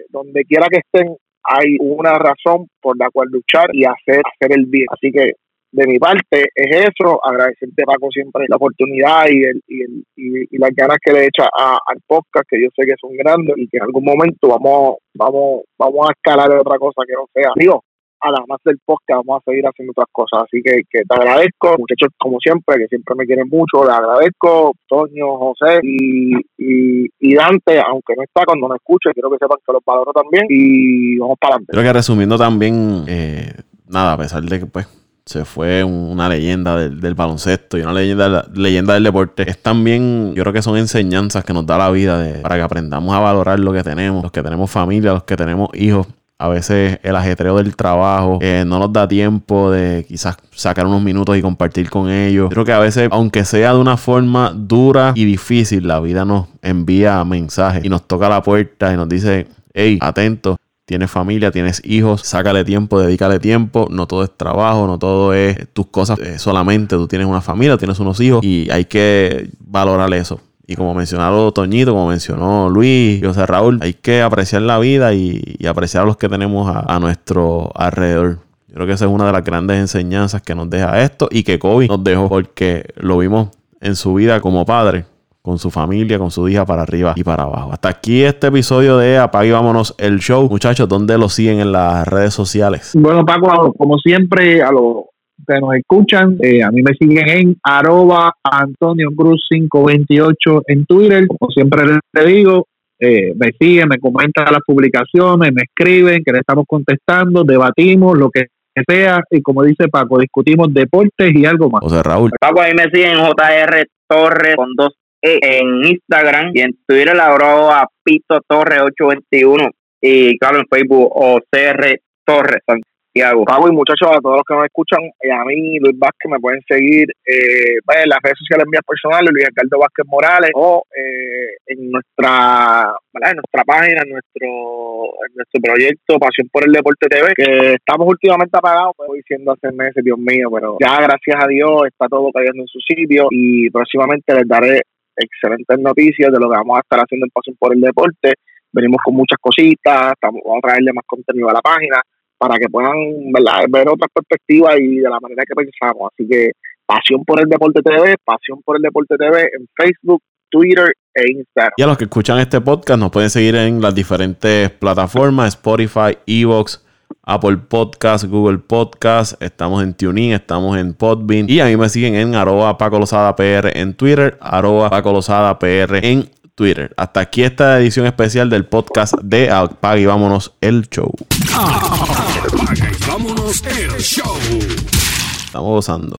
donde quiera que estén, hay una razón por la cual luchar y hacer, hacer el bien. Así que de mi parte es eso, agradecerte Paco siempre la oportunidad y, el, y, el, y, las ganas que le echa al podcast, que yo sé que son grandes y que en algún momento vamos, vamos, vamos a escalar otra cosa que no sea. Digo, además del podcast vamos a seguir haciendo otras cosas. Así que, que te agradezco, muchachos, como siempre, que siempre me quieren mucho, le agradezco, Toño, José y, y, Dante, aunque no está cuando no escuche, quiero que sepan que los valoro también y vamos para adelante. Creo que resumiendo también, eh, nada, a pesar de que pues se fue una leyenda del, baloncesto y una leyenda, leyenda del deporte. Es también, yo creo que son enseñanzas que nos da la vida de, para que aprendamos a valorar lo que tenemos, los que tenemos familia, los que tenemos hijos. A veces el ajetreo del trabajo eh, no nos da tiempo de quizás sacar unos minutos y compartir con ellos. Creo que a veces, aunque sea de una forma dura y difícil, la vida nos envía mensajes y nos toca la puerta y nos dice, hey, atento, tienes familia, tienes hijos, sácale tiempo, dedícale tiempo. No todo es trabajo, no todo es tus cosas eh, solamente. Tú tienes una familia, tienes unos hijos y hay que valorar eso. Y como mencionó Toñito, como mencionó Luis, José Raúl, hay que apreciar la vida y, apreciar a los que tenemos a, nuestro alrededor. Yo creo que esa es una de las grandes enseñanzas que nos deja esto y que Kobe nos dejó porque lo vimos en su vida como padre, con su familia, con su hija para arriba y para abajo. Hasta aquí este episodio de Apague Vámonos el Show. Muchachos, ¿dónde lo siguen en las redes sociales? Bueno, Paco, como siempre, a los que nos escuchan, eh, a mí me siguen en arroba Antonio Cruz 528 en Twitter. Como siempre les digo, eh, me siguen, me comentan las publicaciones, me escriben, que le estamos contestando, debatimos lo que sea. Y como dice Paco, discutimos deportes y algo más. José Raúl. Paco, ahí me siguen JR Torres con dos en Instagram y en Twitter la arroba Pito Torres 821 y claro en Facebook o CR Torres Santiago. Pago y muchachos, a todos los que nos escuchan, eh, a mí, Luis Vázquez, me pueden seguir eh, pues, en las redes sociales mías personales, Luis Ricardo Vázquez Morales, o eh, en nuestra nuestra página, en nuestro, en nuestro proyecto Pasión por el Deporte TV, que estamos últimamente apagados, pues diciendo hace meses, Dios mío, pero ya gracias a Dios está todo cayendo en su sitio y próximamente les daré excelentes noticias de lo que vamos a estar haciendo en Pasión por el Deporte. Venimos con muchas cositas, estamos, vamos a traerle más contenido a la página para que puedan ver otras perspectivas y de la manera que pensamos. Así que Pasión por el Deporte TV, Pasión por el Deporte TV en Facebook, Twitter e Instagram. Y a los que escuchan este podcast nos pueden seguir en las diferentes plataformas, Spotify, Evox, Apple Podcast, Google Podcast, estamos en TuneIn, estamos en Podbean y a mí me siguen en arroba Paco PR en Twitter, arroba Paco PR en Twitter. Hasta aquí esta edición especial del podcast de Apaga y Vámonos el Show. Apaga y Vámonos el Show. Estamos gozando.